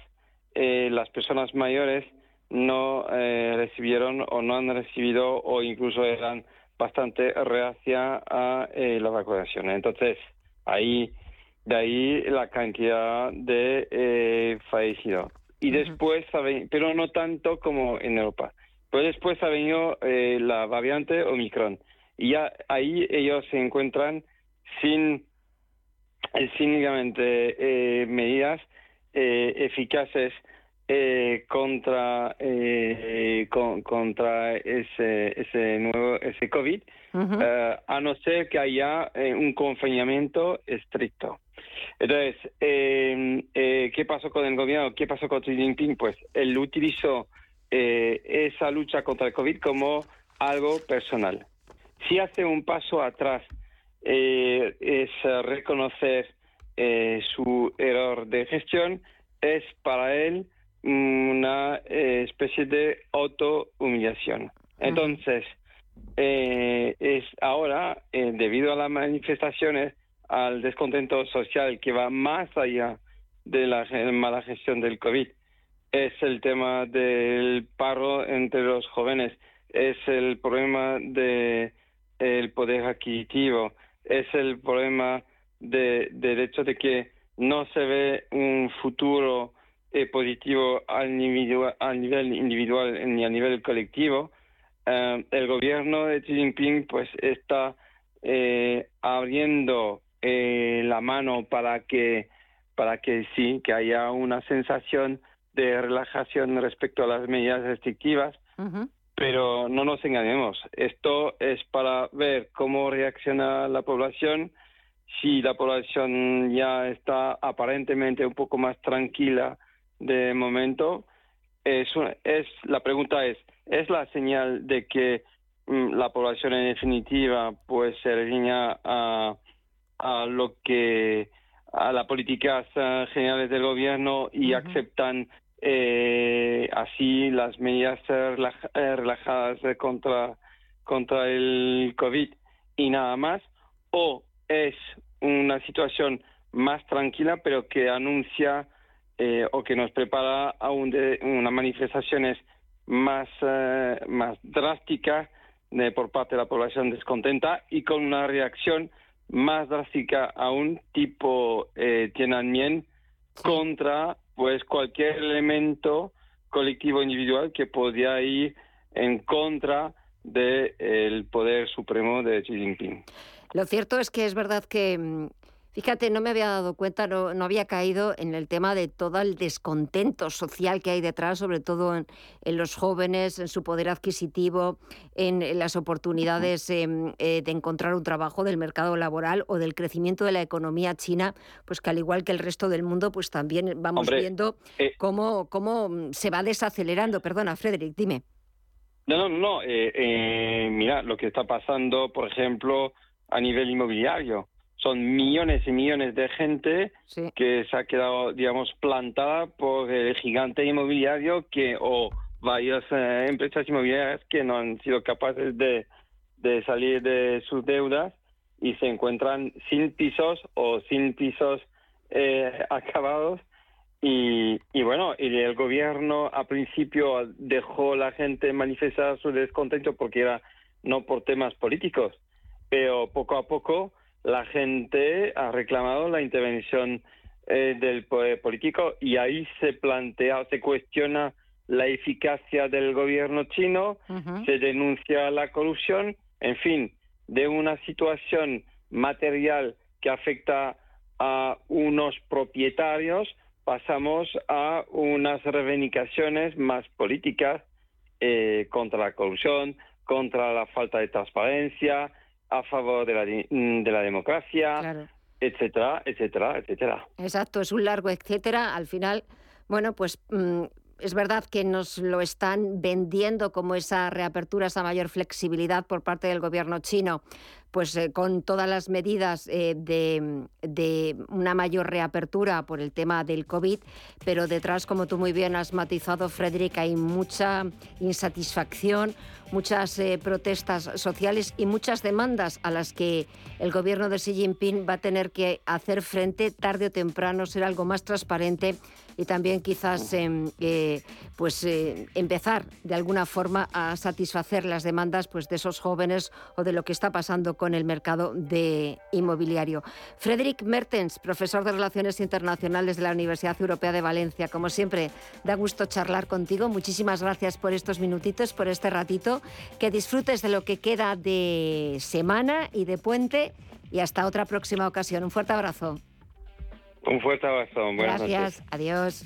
las personas mayores no eh, recibieron o no han recibido o incluso eran bastante reacia a eh, la vacunación. Entonces, ahí, de ahí la cantidad de eh, fallecidos. Y después, pero no tanto como en Europa. Pero después ha venido eh, la variante Omicron. Y ya ahí ellos se encuentran sin, sin medidas eficaces eh, contra eh, contra ese ese nuevo ese covid eh, a no ser que haya un confinamiento estricto. Entonces qué pasó con el gobierno qué pasó con Xi Jinping pues él utilizó esa lucha contra el covid como algo personal. Si hace un paso atrás es reconocer su error de gestión es para él una eh, especie de auto-humillación. Entonces, eh, es ahora, eh, debido a las manifestaciones, al descontento social que va más allá de la mala gestión del COVID, es el tema del paro entre los jóvenes, es el problema del el poder adquisitivo, es el problema de, del hecho de que no se ve un futuro eh, positivo al, al nivel individual ni a nivel colectivo, eh, el gobierno de Xi Jinping pues está eh, abriendo la mano para que para que sí que haya una sensación de relajación respecto a las medidas restrictivas, pero no nos engañemos. Esto es para ver cómo reacciona la población. Si la población ya está aparentemente un poco más tranquila de momento es, es la pregunta es es la señal de que mm, la población en definitiva pues se alinea a, a lo que a las políticas eh, generales del gobierno y aceptan eh, así las medidas eh, relajadas contra contra el covid y nada más o es una situación más tranquila pero que anuncia eh, o que nos prepara a de, unas manifestaciones más, eh, más drásticas por parte de la población descontenta y con una reacción más drástica aún tipo eh, Tiananmen contra pues cualquier elemento colectivo individual que podía ir en contra del poder supremo de Xi Jinping. Lo cierto es que es verdad que mm, Fíjate, no me había dado cuenta, no, no, había caído en el tema de todo el descontento social que hay detrás, sobre todo en, los jóvenes, en su poder adquisitivo, en, las oportunidades em, eh, de encontrar un trabajo del mercado laboral o del crecimiento de la economía china, pues que al igual que el resto del mundo, pues también vamos viendo eh cómo, cómo se va desacelerando. Perdona, Frederick, dime. No, no, no. Eh, mira, lo que está pasando, por ejemplo, a nivel inmobiliario son millones y millones de gente que se ha quedado, digamos, plantada por el gigante inmobiliario que o varias eh, empresas inmobiliarias que no han sido capaces de, de salir de sus deudas y se encuentran sin pisos o sin pisos eh, [LAUGHS] acabados. Y, y, bueno, y el gobierno a principio dejó a la gente manifestar su descontento porque era no por temas políticos, pero poco a poco la gente ha reclamado la intervención eh, del poder político y ahí se plantea, se cuestiona la eficacia del gobierno chino, se denuncia la corrupción, en fin, de una situación material que afecta a unos propietarios, pasamos a unas reivindicaciones más políticas eh, contra la corrupción, contra la falta de transparencia, a favor de la, de la democracia, etcétera, etcétera, etcétera. Exacto, es un largo etcétera. Al final, bueno, pues mm, es verdad que nos lo están vendiendo como esa reapertura, esa mayor flexibilidad por parte del gobierno chino, pues eh, con todas las medidas eh, de, de, una mayor reapertura por el tema del COVID, pero detrás, como tú muy bien has matizado, Frederick, hay mucha insatisfacción, muchas eh, protestas sociales y muchas demandas a las que el gobierno de Xi Jinping va a tener que hacer frente tarde o temprano, ser algo más transparente y también quizás em, pues empezar de alguna forma a satisfacer las demandas pues de esos jóvenes o de lo que está pasando con el mercado de inmobiliario. Frederick Mertens, profesor de Relaciones Internacionales de la Universidad Europea de Valencia, como siempre, da gusto charlar contigo. Muchísimas gracias por estos minutitos, por este ratito que disfrutes de lo que queda de semana y de puente y hasta otra próxima ocasión. Un fuerte abrazo. Un fuerte abrazo. Buenas Gracias. Adiós.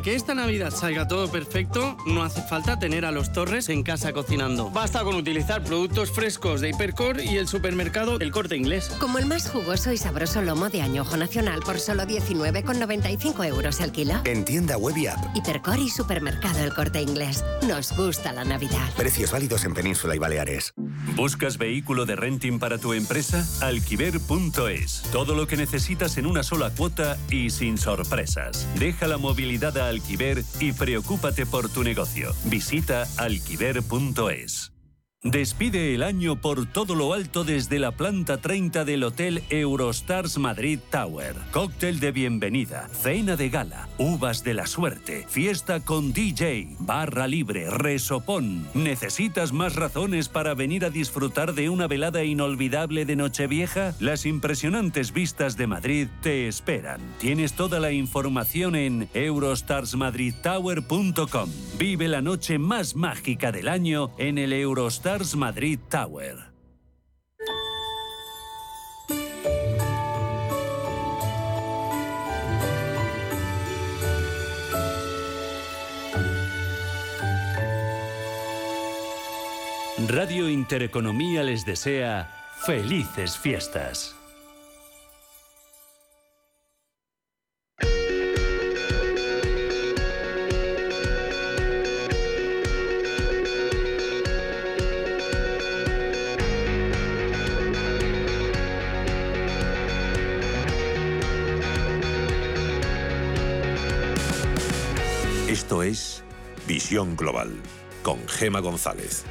Para que esta Navidad salga todo perfecto, no hace falta tener a los Torres en casa cocinando. Basta con utilizar productos frescos de Hipercor y el supermercado El Corte Inglés. Como el más jugoso y sabroso lomo de añojo nacional por solo 19,95 euros el kilo. En tienda web y app. Hipercor y supermercado El Corte Inglés. Nos gusta la Navidad. Precios válidos en Península y Baleares. ¿Buscas vehículo de renting para tu empresa? Alquiver.es. Todo lo que necesitas en una sola cuota y sin sorpresas. Deja la movilidad a Alquiver y preocúpate por tu negocio. Visita alquiver.es. Despide el año por todo lo alto desde la planta 30 del Hotel Eurostars Madrid Tower. Cóctel de bienvenida, cena de gala, uvas de la suerte, fiesta con DJ, barra libre, resopón. ¿Necesitas más razones para venir a disfrutar de una velada inolvidable de Nochevieja? Las impresionantes vistas de Madrid te esperan. Tienes toda la información en eurostarsmadridtower.com. Vive la noche más mágica del año en el Eurostars Madrid Tower. Radio Intereconomía les desea felices fiestas. Global con Gema González.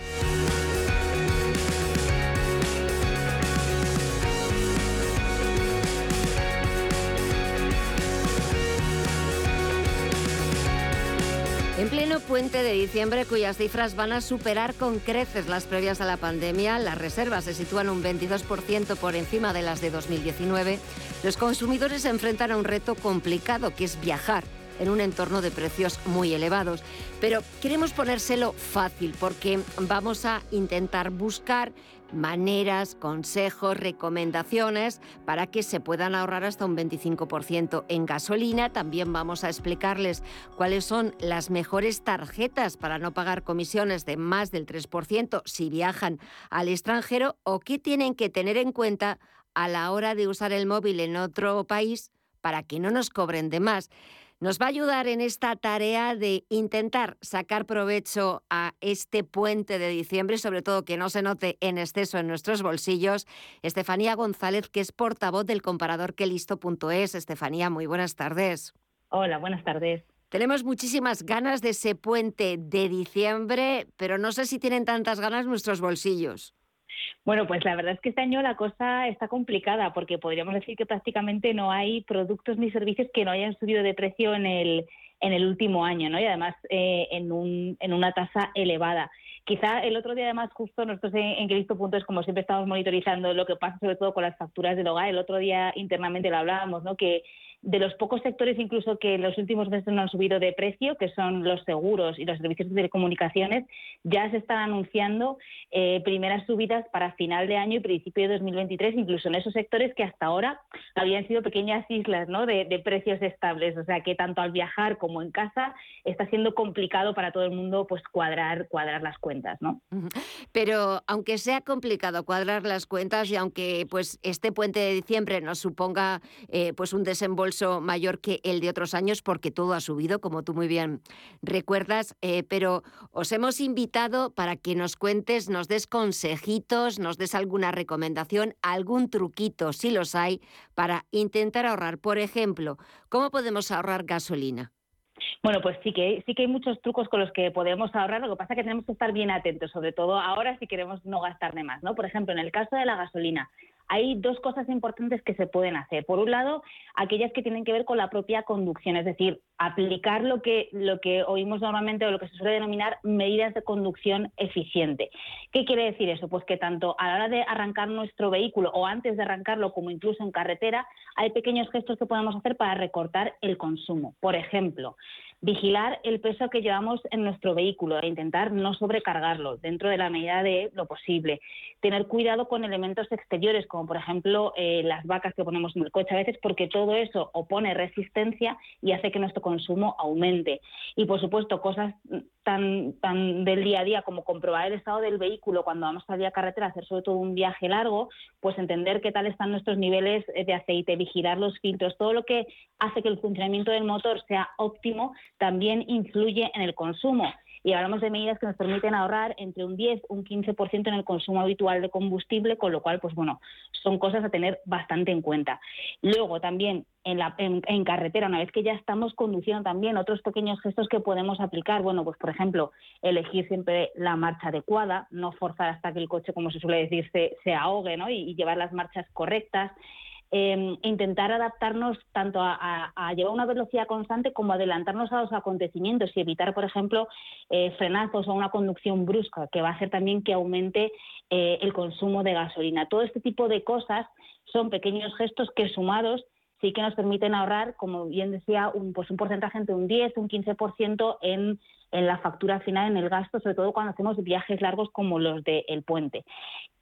En pleno puente de diciembre, cuyas cifras van a superar con creces las previas a la pandemia, las reservas se sitúan un 22% por encima de las de 2019, los consumidores se enfrentan a un reto complicado, que es viajar en un entorno de precios muy elevados. Pero queremos ponérselo fácil porque vamos a intentar buscar maneras, consejos, recomendaciones para que se puedan ahorrar hasta un 25% en gasolina. También vamos a explicarles cuáles son las mejores tarjetas para no pagar comisiones de más del 3% si viajan al extranjero o qué tienen que tener en cuenta a la hora de usar el móvil en otro país para que no nos cobren de más. Nos va a ayudar en esta tarea de intentar sacar provecho a este puente de diciembre, sobre todo que no se note en exceso en nuestros bolsillos, Estefanía González, que es portavoz del comparador quelisto.es. Estefanía, muy buenas tardes. Hola, buenas tardes. Tenemos muchísimas ganas de ese puente de diciembre, pero no sé si tienen tantas ganas nuestros bolsillos. Bueno, pues la verdad es que este año la cosa está complicada porque podríamos decir que prácticamente no hay productos ni servicios que no hayan subido de precio en el, en el último año, ¿no? Y además eh, en, un, en una tasa elevada. Quizá el otro día, además, justo nosotros en, en punto es como siempre estamos monitorizando lo que pasa sobre todo con las facturas del hogar. El otro día internamente lo hablábamos, ¿no? Que de los pocos sectores incluso que en los últimos meses no han subido de precio, que son los seguros y los servicios de telecomunicaciones, ya se están anunciando eh, primeras subidas para final de año y principio de 2023, incluso en esos sectores que hasta ahora habían sido pequeñas islas ¿no? de, precios estables. O sea que tanto al viajar como en casa está siendo complicado para todo el mundo pues cuadrar, cuadrar las cuentas. Pero aunque sea complicado cuadrar las cuentas y aunque pues este puente de diciembre nos suponga eh, pues un desembolso mayor que el de otros años porque todo ha subido, como tú muy bien recuerdas, eh, pero os hemos invitado para que nos cuentes, nos des consejitos, nos des alguna recomendación, algún truquito, si los hay, para intentar ahorrar. Por ejemplo, ¿cómo podemos ahorrar gasolina? Bueno, pues sí que, sí que hay muchos trucos con los que podemos ahorrar, lo que pasa es que tenemos que estar bien atentos, sobre todo ahora si queremos no gastar de más, ¿no? Por ejemplo, en el caso de la gasolina, hay dos cosas importantes que se pueden hacer. Por un lado, aquellas que tienen que ver con la propia conducción, es decir, aplicar lo que, lo que oímos normalmente o lo que se suele denominar medidas de conducción eficiente. ¿Qué quiere decir eso? Pues que tanto a la hora de arrancar nuestro vehículo o antes de arrancarlo, como incluso en carretera, hay pequeños gestos que podemos hacer para recortar el consumo. Por ejemplo, vigilar el peso que llevamos en nuestro vehículo e intentar no sobrecargarlo dentro de la medida de lo posible. Tener cuidado con elementos exteriores, como por ejemplo eh, las vacas que ponemos en el coche a veces, porque todo eso opone resistencia y hace que nuestro consumo aumente. Y por supuesto, cosas tan, tan del día a día como comprobar el estado del vehículo cuando vamos a salir a carretera, hacer sobre todo un viaje largo, pues entender qué tal están nuestros niveles de aceite, vigilar los filtros, todo lo que hace que el funcionamiento del motor sea óptimo también influye en el consumo. Y hablamos de medidas que nos permiten ahorrar entre un 10 un 15% en el consumo habitual de combustible, con lo cual, pues bueno, son cosas a tener bastante en cuenta. Luego también en, la, en, carretera, una vez que ya estamos conduciendo también, otros pequeños gestos que podemos aplicar, bueno, pues por ejemplo, elegir siempre la marcha adecuada, no forzar hasta que el coche, como se suele decir, se, ahogue, ¿no? y llevar las marchas correctas. Em, intentar adaptarnos tanto a, llevar una velocidad constante como adelantarnos a los acontecimientos y evitar, por ejemplo, eh, frenazos o una conducción brusca, que va a hacer también que aumente eh, el consumo de gasolina. Todo este tipo de cosas son pequeños gestos que sumados sí que nos permiten ahorrar, como bien decía, un, pues un porcentaje entre un 10, un 15% en, la factura final, en el gasto, sobre todo cuando hacemos viajes largos como los del puente.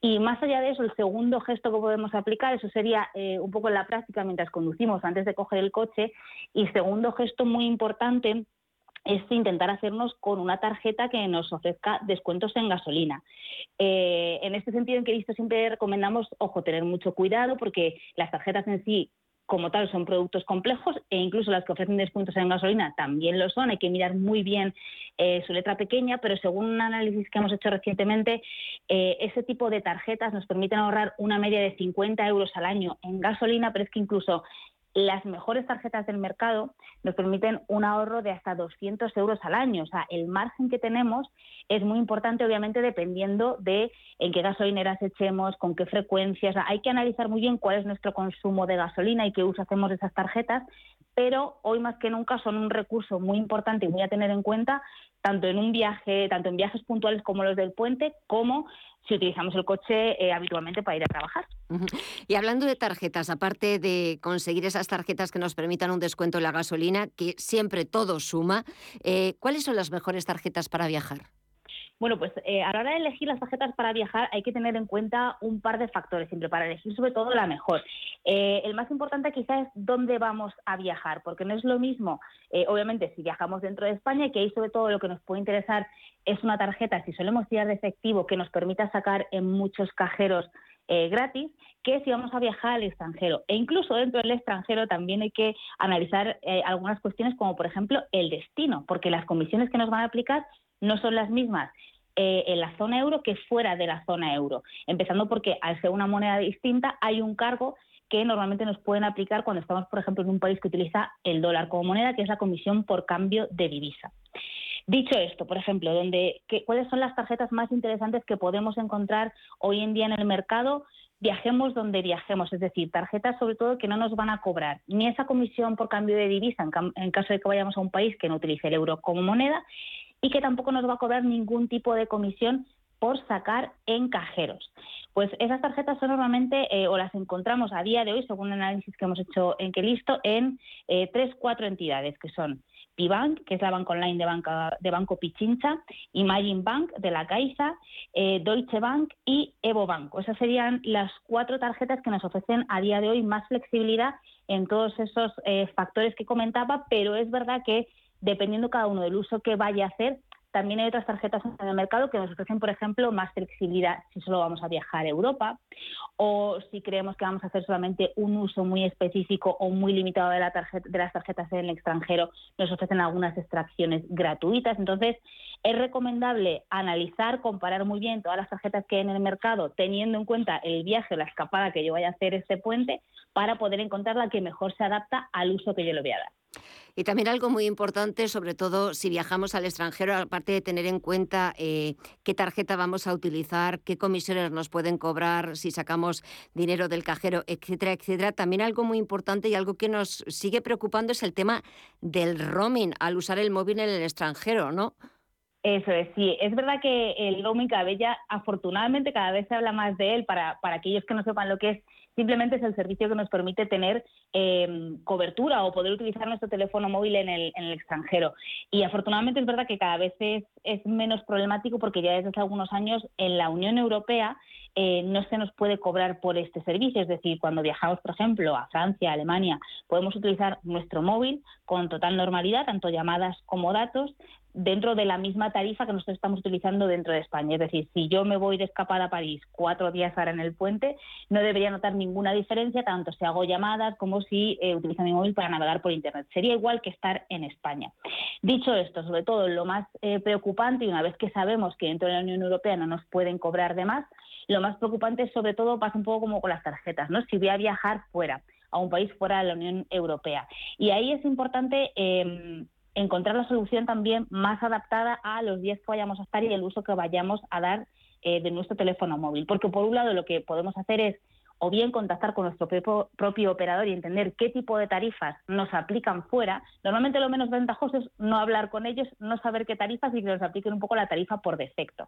Y más allá de eso, el segundo gesto que podemos aplicar, eso sería eh, un poco en la práctica mientras conducimos antes de coger el coche. Y segundo gesto muy importante es intentar hacernos con una tarjeta que nos ofrezca descuentos en gasolina. Eh, en este sentido, en que visto siempre recomendamos, ojo, tener mucho cuidado porque las tarjetas en sí como tal son productos complejos e incluso las que ofrecen descuentos en gasolina también lo son. Hay que mirar muy bien eh, su letra pequeña, pero según un análisis que hemos hecho recientemente, eh, ese tipo de tarjetas nos permiten ahorrar una media de 50 euros al año en gasolina, pero es que incluso las mejores tarjetas del mercado nos permiten un ahorro de hasta 200 euros al año. O sea, el margen que tenemos es muy importante, obviamente, dependiendo de en qué gasolineras echemos, con qué frecuencias. hay que analizar muy bien cuál es nuestro consumo de gasolina y qué uso hacemos de esas tarjetas, pero hoy más que nunca son un recurso muy importante y muy a tener en cuenta tanto en un viaje, tanto en viajes puntuales como los del puente, como si utilizamos el coche eh, habitualmente para ir a trabajar. Y hablando de tarjetas, aparte de conseguir esas tarjetas que nos permitan un descuento en la gasolina, que siempre todo suma, eh, ¿cuáles son las mejores tarjetas para viajar? Bueno, pues eh, a la hora de elegir las tarjetas para viajar hay que tener en cuenta un par de factores siempre para elegir sobre todo la mejor. Eh, el más importante quizás es dónde vamos a viajar, porque no es lo mismo, eh, obviamente, si viajamos dentro de España, que ahí sobre todo lo que nos puede interesar es una tarjeta, si solemos tirar de efectivo, que nos permita sacar en muchos cajeros gratis que si vamos a viajar al extranjero. E incluso dentro del extranjero también hay que analizar algunas cuestiones como, por ejemplo, el destino, porque las comisiones que nos van a aplicar no son las mismas eh, en la zona euro que fuera de la zona euro. Empezando porque al ser una moneda distinta hay un cargo que normalmente nos pueden aplicar cuando estamos, por ejemplo, en un país que utiliza el dólar como moneda, que es la comisión por cambio de divisa. Dicho esto, por ejemplo, donde, ¿cuáles son las tarjetas más interesantes que podemos encontrar hoy en día en el mercado? Viajemos donde viajemos, es decir, tarjetas sobre todo que no nos van a cobrar ni esa comisión por cambio de divisa en caso de que vayamos a un país que no utilice el euro como moneda, y que tampoco nos va a cobrar ningún tipo de comisión por sacar en cajeros. Pues esas tarjetas son normalmente, eh, o las encontramos a día de hoy, según el análisis que hemos hecho en que listo, en eh, tres, cuatro entidades, que son Pibank, que es la banca online de, de Banco Pichincha, Imagine Bank, de la Caixa, eh, Deutsche Bank y Evo Banco. Esas serían las cuatro tarjetas que nos ofrecen a día de hoy más flexibilidad en todos esos factores que comentaba, pero es verdad que dependiendo cada uno del uso que vaya a hacer, también hay otras tarjetas en el mercado que nos ofrecen, por ejemplo, más flexibilidad si solo vamos a viajar a Europa o si creemos que vamos a hacer solamente un uso muy específico o muy limitado de, la tarjeta, de las tarjetas en el extranjero, nos ofrecen algunas extracciones gratuitas. Entonces, es recomendable analizar, comparar muy bien todas las tarjetas que hay en el mercado, teniendo en cuenta el viaje, la escapada que yo vaya a hacer este puente, para poder encontrar la que mejor se adapta al uso que yo le voy a dar. Y también algo muy importante, sobre todo si viajamos al extranjero, aparte de tener en cuenta eh, qué tarjeta vamos a utilizar, qué comisiones nos pueden cobrar si sacamos dinero del cajero, etcétera, etcétera. También algo muy importante y algo que nos sigue preocupando es el tema del roaming al usar el móvil en el extranjero, ¿no? Eso es, sí. Es verdad que el roaming ya, afortunadamente, cada vez se habla más de él para, para aquellos que no sepan lo que es simplemente es el servicio que nos permite tener em, cobertura o poder utilizar nuestro teléfono móvil en el, extranjero. Y afortunadamente es verdad que cada vez es, menos problemático porque ya desde hace algunos años en la Unión Europea eh, no se nos puede cobrar por este servicio. Es decir, cuando viajamos, por ejemplo, a Francia, Alemania, podemos utilizar nuestro móvil con total normalidad, tanto llamadas como datos, dentro de la misma tarifa que nosotros estamos utilizando dentro de España. Es decir, si yo me voy de escapada a París cuatro días ahora en el puente, no debería notar ninguna diferencia, tanto si hago llamadas como si eh, utilizo mi móvil para navegar por Internet. Sería igual que estar en España. Dicho esto, sobre todo lo más eh, preocupante, y una vez que sabemos que dentro de la Unión Europea no nos pueden cobrar de más, lo más preocupante sobre todo pasa un poco como con las tarjetas, ¿no? Si voy a viajar fuera, a un país fuera de la Unión Europea. Y ahí es importante eh, encontrar la solución también más adaptada a los días que vayamos a estar y el uso que vayamos a dar eh, de nuestro teléfono móvil. Porque por un lado lo que podemos hacer es o bien contactar con nuestro propio, operador y entender qué tipo de tarifas nos aplican fuera. Normalmente lo menos ventajoso es no hablar con ellos, no saber qué tarifas y que nos apliquen un poco la tarifa por defecto.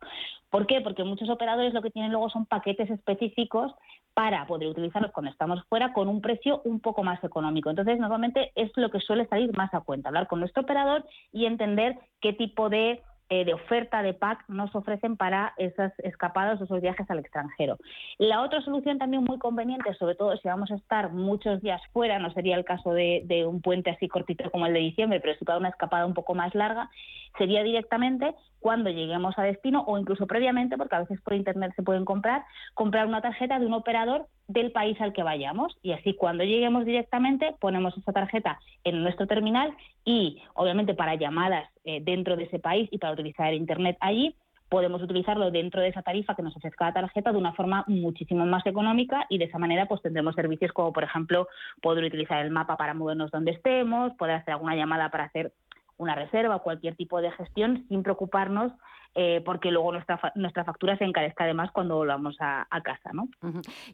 ¿Por qué? Porque muchos operadores lo que tienen luego son paquetes específicos para poder utilizarlos cuando estamos fuera con un precio un poco más económico. Entonces, normalmente es lo que suele salir más a cuenta, hablar con nuestro operador y entender qué tipo de eh, de oferta de pack nos ofrecen para esas escapadas o esos viajes al extranjero. La otra solución también muy conveniente, sobre todo si vamos a estar muchos días fuera, no sería el caso de, un puente así cortito como el de diciembre, pero si para una escapada un poco más larga, sería directamente cuando lleguemos a destino o incluso previamente, porque a veces por internet se pueden comprar, comprar una tarjeta de un operador del país al que vayamos. Y así cuando lleguemos directamente ponemos esa tarjeta en nuestro terminal y obviamente para llamadas eh, dentro de ese país y para utilizar el internet allí podemos utilizarlo dentro de esa tarifa que nos ofrezca la tarjeta de una forma muchísimo más económica y de esa manera pues tendremos servicios como por ejemplo poder utilizar el mapa para movernos donde estemos, poder hacer alguna llamada para hacer una reserva cualquier tipo de gestión sin preocuparnos eh, porque luego nuestra, nuestra factura se encarezca además cuando volvamos a, casa. ¿no?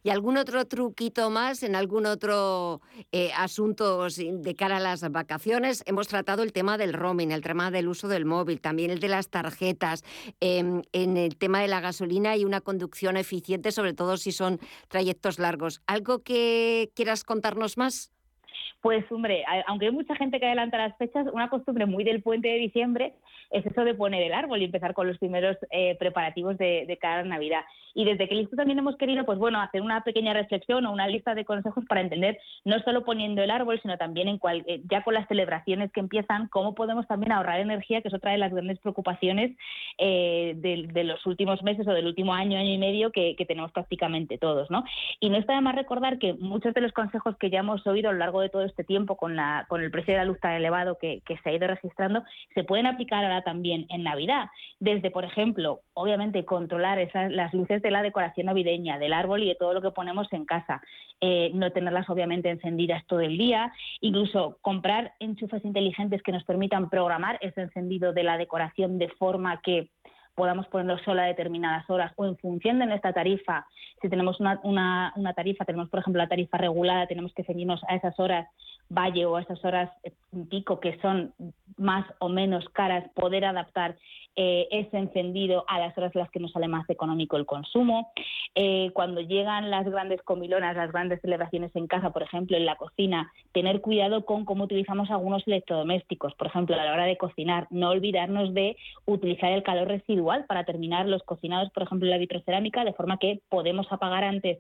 ¿Y algún otro truquito más en algún otro eh, asunto de cara a las vacaciones? Hemos tratado el tema del roaming, el tema del uso del móvil, también el de las tarjetas, em, en el tema de la gasolina y una conducción eficiente, sobre todo si son trayectos largos. ¿Algo que quieras contarnos más? Pues hombre, aunque hay mucha gente que adelanta las fechas, una costumbre muy del puente de diciembre es eso de poner el árbol y empezar con los primeros eh, preparativos de, de, cara a Navidad. Y desde que listo también hemos querido, pues bueno, hacer una pequeña reflexión o una lista de consejos para entender no solo poniendo el árbol, sino también en cual, eh, ya con las celebraciones que empiezan, cómo podemos también ahorrar energía, que es otra de las grandes preocupaciones eh, de, los últimos meses o del último año, año y medio que, tenemos prácticamente todos, ¿no? Y no está de más recordar que muchos de los consejos que ya hemos oído a lo largo de todo este tiempo con, la, con el precio de la luz tan elevado que, que se ha ido registrando, se pueden aplicar ahora también en Navidad. Desde, por ejemplo, obviamente controlar esas, las luces de la decoración navideña, del árbol y de todo lo que ponemos en casa. Eh, no tenerlas obviamente encendidas todo el día, incluso comprar enchufes inteligentes que nos permitan programar ese encendido de la decoración de forma que podamos ponerlo solo a determinadas horas o en función de nuestra tarifa. Si tenemos una, una, una tarifa, tenemos por ejemplo la tarifa regulada, tenemos que ceñirnos a esas horas valle o a esas horas eh, pico que son más o menos caras, poder adaptar eh, ese encendido a las horas en las que nos sale más económico el consumo. Eh, cuando llegan las grandes comilonas, las grandes celebraciones en casa, por ejemplo, en la cocina, tener cuidado con cómo utilizamos algunos electrodomésticos. Por ejemplo, a la hora de cocinar, no olvidarnos de utilizar el calor residual para terminar los cocinados, por ejemplo, la vitrocerámica, de forma que podemos apagar antes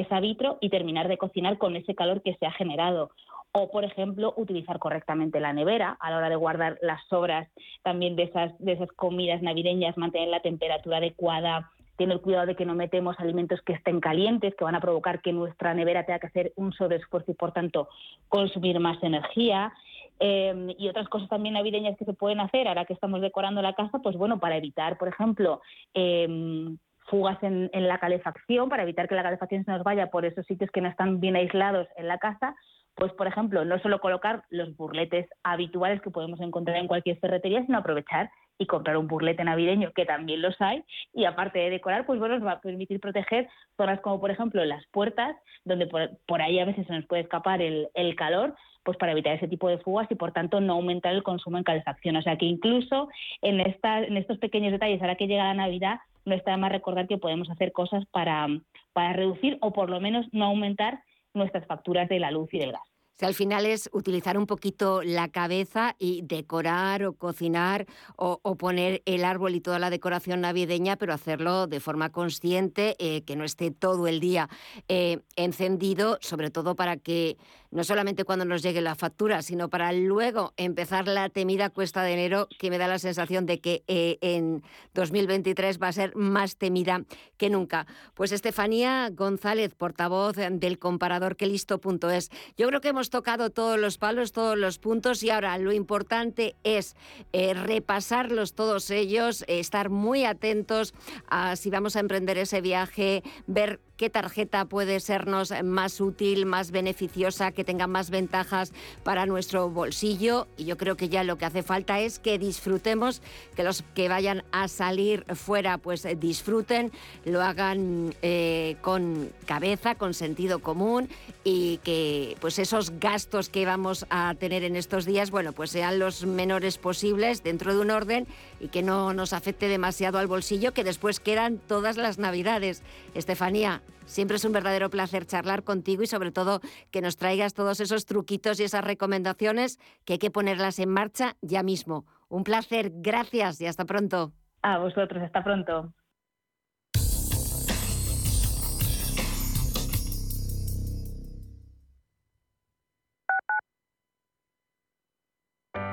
esa vitro y terminar de cocinar con ese calor que se ha generado o, por ejemplo, utilizar correctamente la nevera a la hora de guardar las sobras también de esas, de esas comidas navideñas, mantener la temperatura adecuada, tener cuidado de que no metemos alimentos que estén calientes, que van a provocar que nuestra nevera tenga que hacer un sobreesfuerzo y, por tanto, consumir más energía. Em, y otras cosas también navideñas que se pueden hacer ahora que estamos decorando la casa, pues bueno, para evitar, por ejemplo, em, fugas en, la calefacción, para evitar que la calefacción se nos vaya por esos sitios que no están bien aislados en la casa, pues por ejemplo, no solo colocar los burletes habituales que podemos encontrar en cualquier ferretería, sino aprovechar y comprar un burlete navideño, que también los hay, y aparte de decorar, pues bueno, nos va a permitir proteger zonas como por ejemplo las puertas, donde por, ahí a veces se nos puede escapar el, el calor, pues para evitar ese tipo de fugas y por tanto no aumentar el consumo en calefacción. O sea que incluso en, esta, en estos pequeños detalles, ahora que llega la Navidad, no está de más recordar que podemos hacer cosas para, para reducir o por lo menos no aumentar nuestras facturas de la luz y del gas. Si al final es utilizar un poquito la cabeza y decorar o cocinar o, poner el árbol y toda la decoración navideña, pero hacerlo de forma consciente, eh, que no esté todo el día eh, encendido, sobre todo para que no solamente cuando nos llegue la factura, sino para luego empezar la temida cuesta de enero, que me da la sensación de que eh, en 2023 va a ser más temida que nunca. Pues Estefanía González, portavoz del comparador que listo.es. Yo creo que hemos tocado todos los palos, todos los puntos y ahora lo importante es eh, repasarlos todos ellos, estar muy atentos a si vamos a emprender ese viaje, ver qué tarjeta puede sernos más útil, más beneficiosa, que tenga más ventajas para nuestro bolsillo. Y yo creo que ya lo que hace falta es que disfrutemos, que los que vayan a salir fuera pues disfruten, lo hagan eh, con cabeza, con sentido común y que pues esos gastos que vamos a tener en estos días, bueno, pues sean los menores posibles dentro de un orden y que no nos afecte demasiado al bolsillo, que después quedan todas las navidades. Estefanía, Siempre es un verdadero placer charlar contigo y sobre todo que nos traigas todos esos truquitos y esas recomendaciones que hay que ponerlas en marcha ya mismo. Un placer, gracias y hasta pronto. A vosotros, hasta pronto.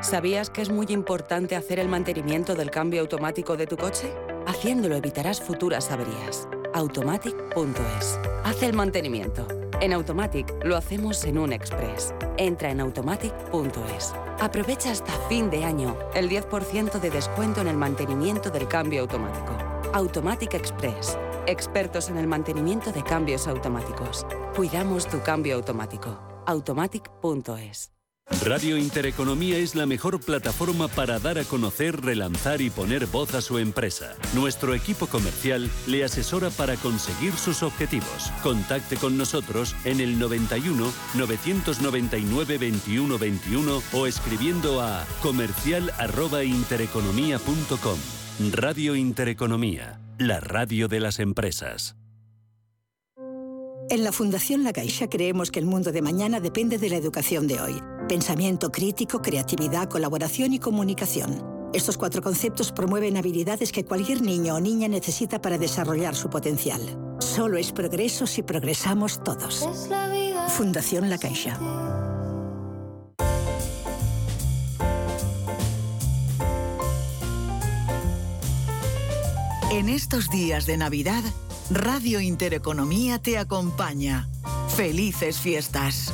¿Sabías que es muy importante hacer el mantenimiento del cambio automático de tu coche? Haciéndolo evitarás futuras averías automatic.es. Haz el mantenimiento. En Automatic lo hacemos en un express. Entra en automatic.es. Aprovecha hasta fin de año el 10% de descuento en el mantenimiento del cambio automático. Automatic Express. Expertos en el mantenimiento de cambios automáticos. Cuidamos tu cambio automático. Automatic.es. Radio Intereconomía es la mejor plataforma para dar a conocer, relanzar y poner voz a su empresa. Nuestro equipo comercial le asesora para conseguir sus objetivos. Contacte con nosotros en el 91 999 21 21 o escribiendo a comercial@intereconomía.com. Radio Intereconomía, la radio de las empresas. En la Fundación La Caixa creemos que el mundo de mañana depende de la educación de hoy. Pensamiento crítico, creatividad, colaboración y comunicación. Estos cuatro conceptos promueven habilidades que cualquier niño o niña necesita para desarrollar su potencial. Solo es progreso si progresamos todos. Fundación La Caixa. En estos días de Navidad, Radio Intereconomía te acompaña. Felices fiestas.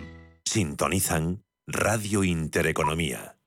Sintonizan Radio Intereconomía.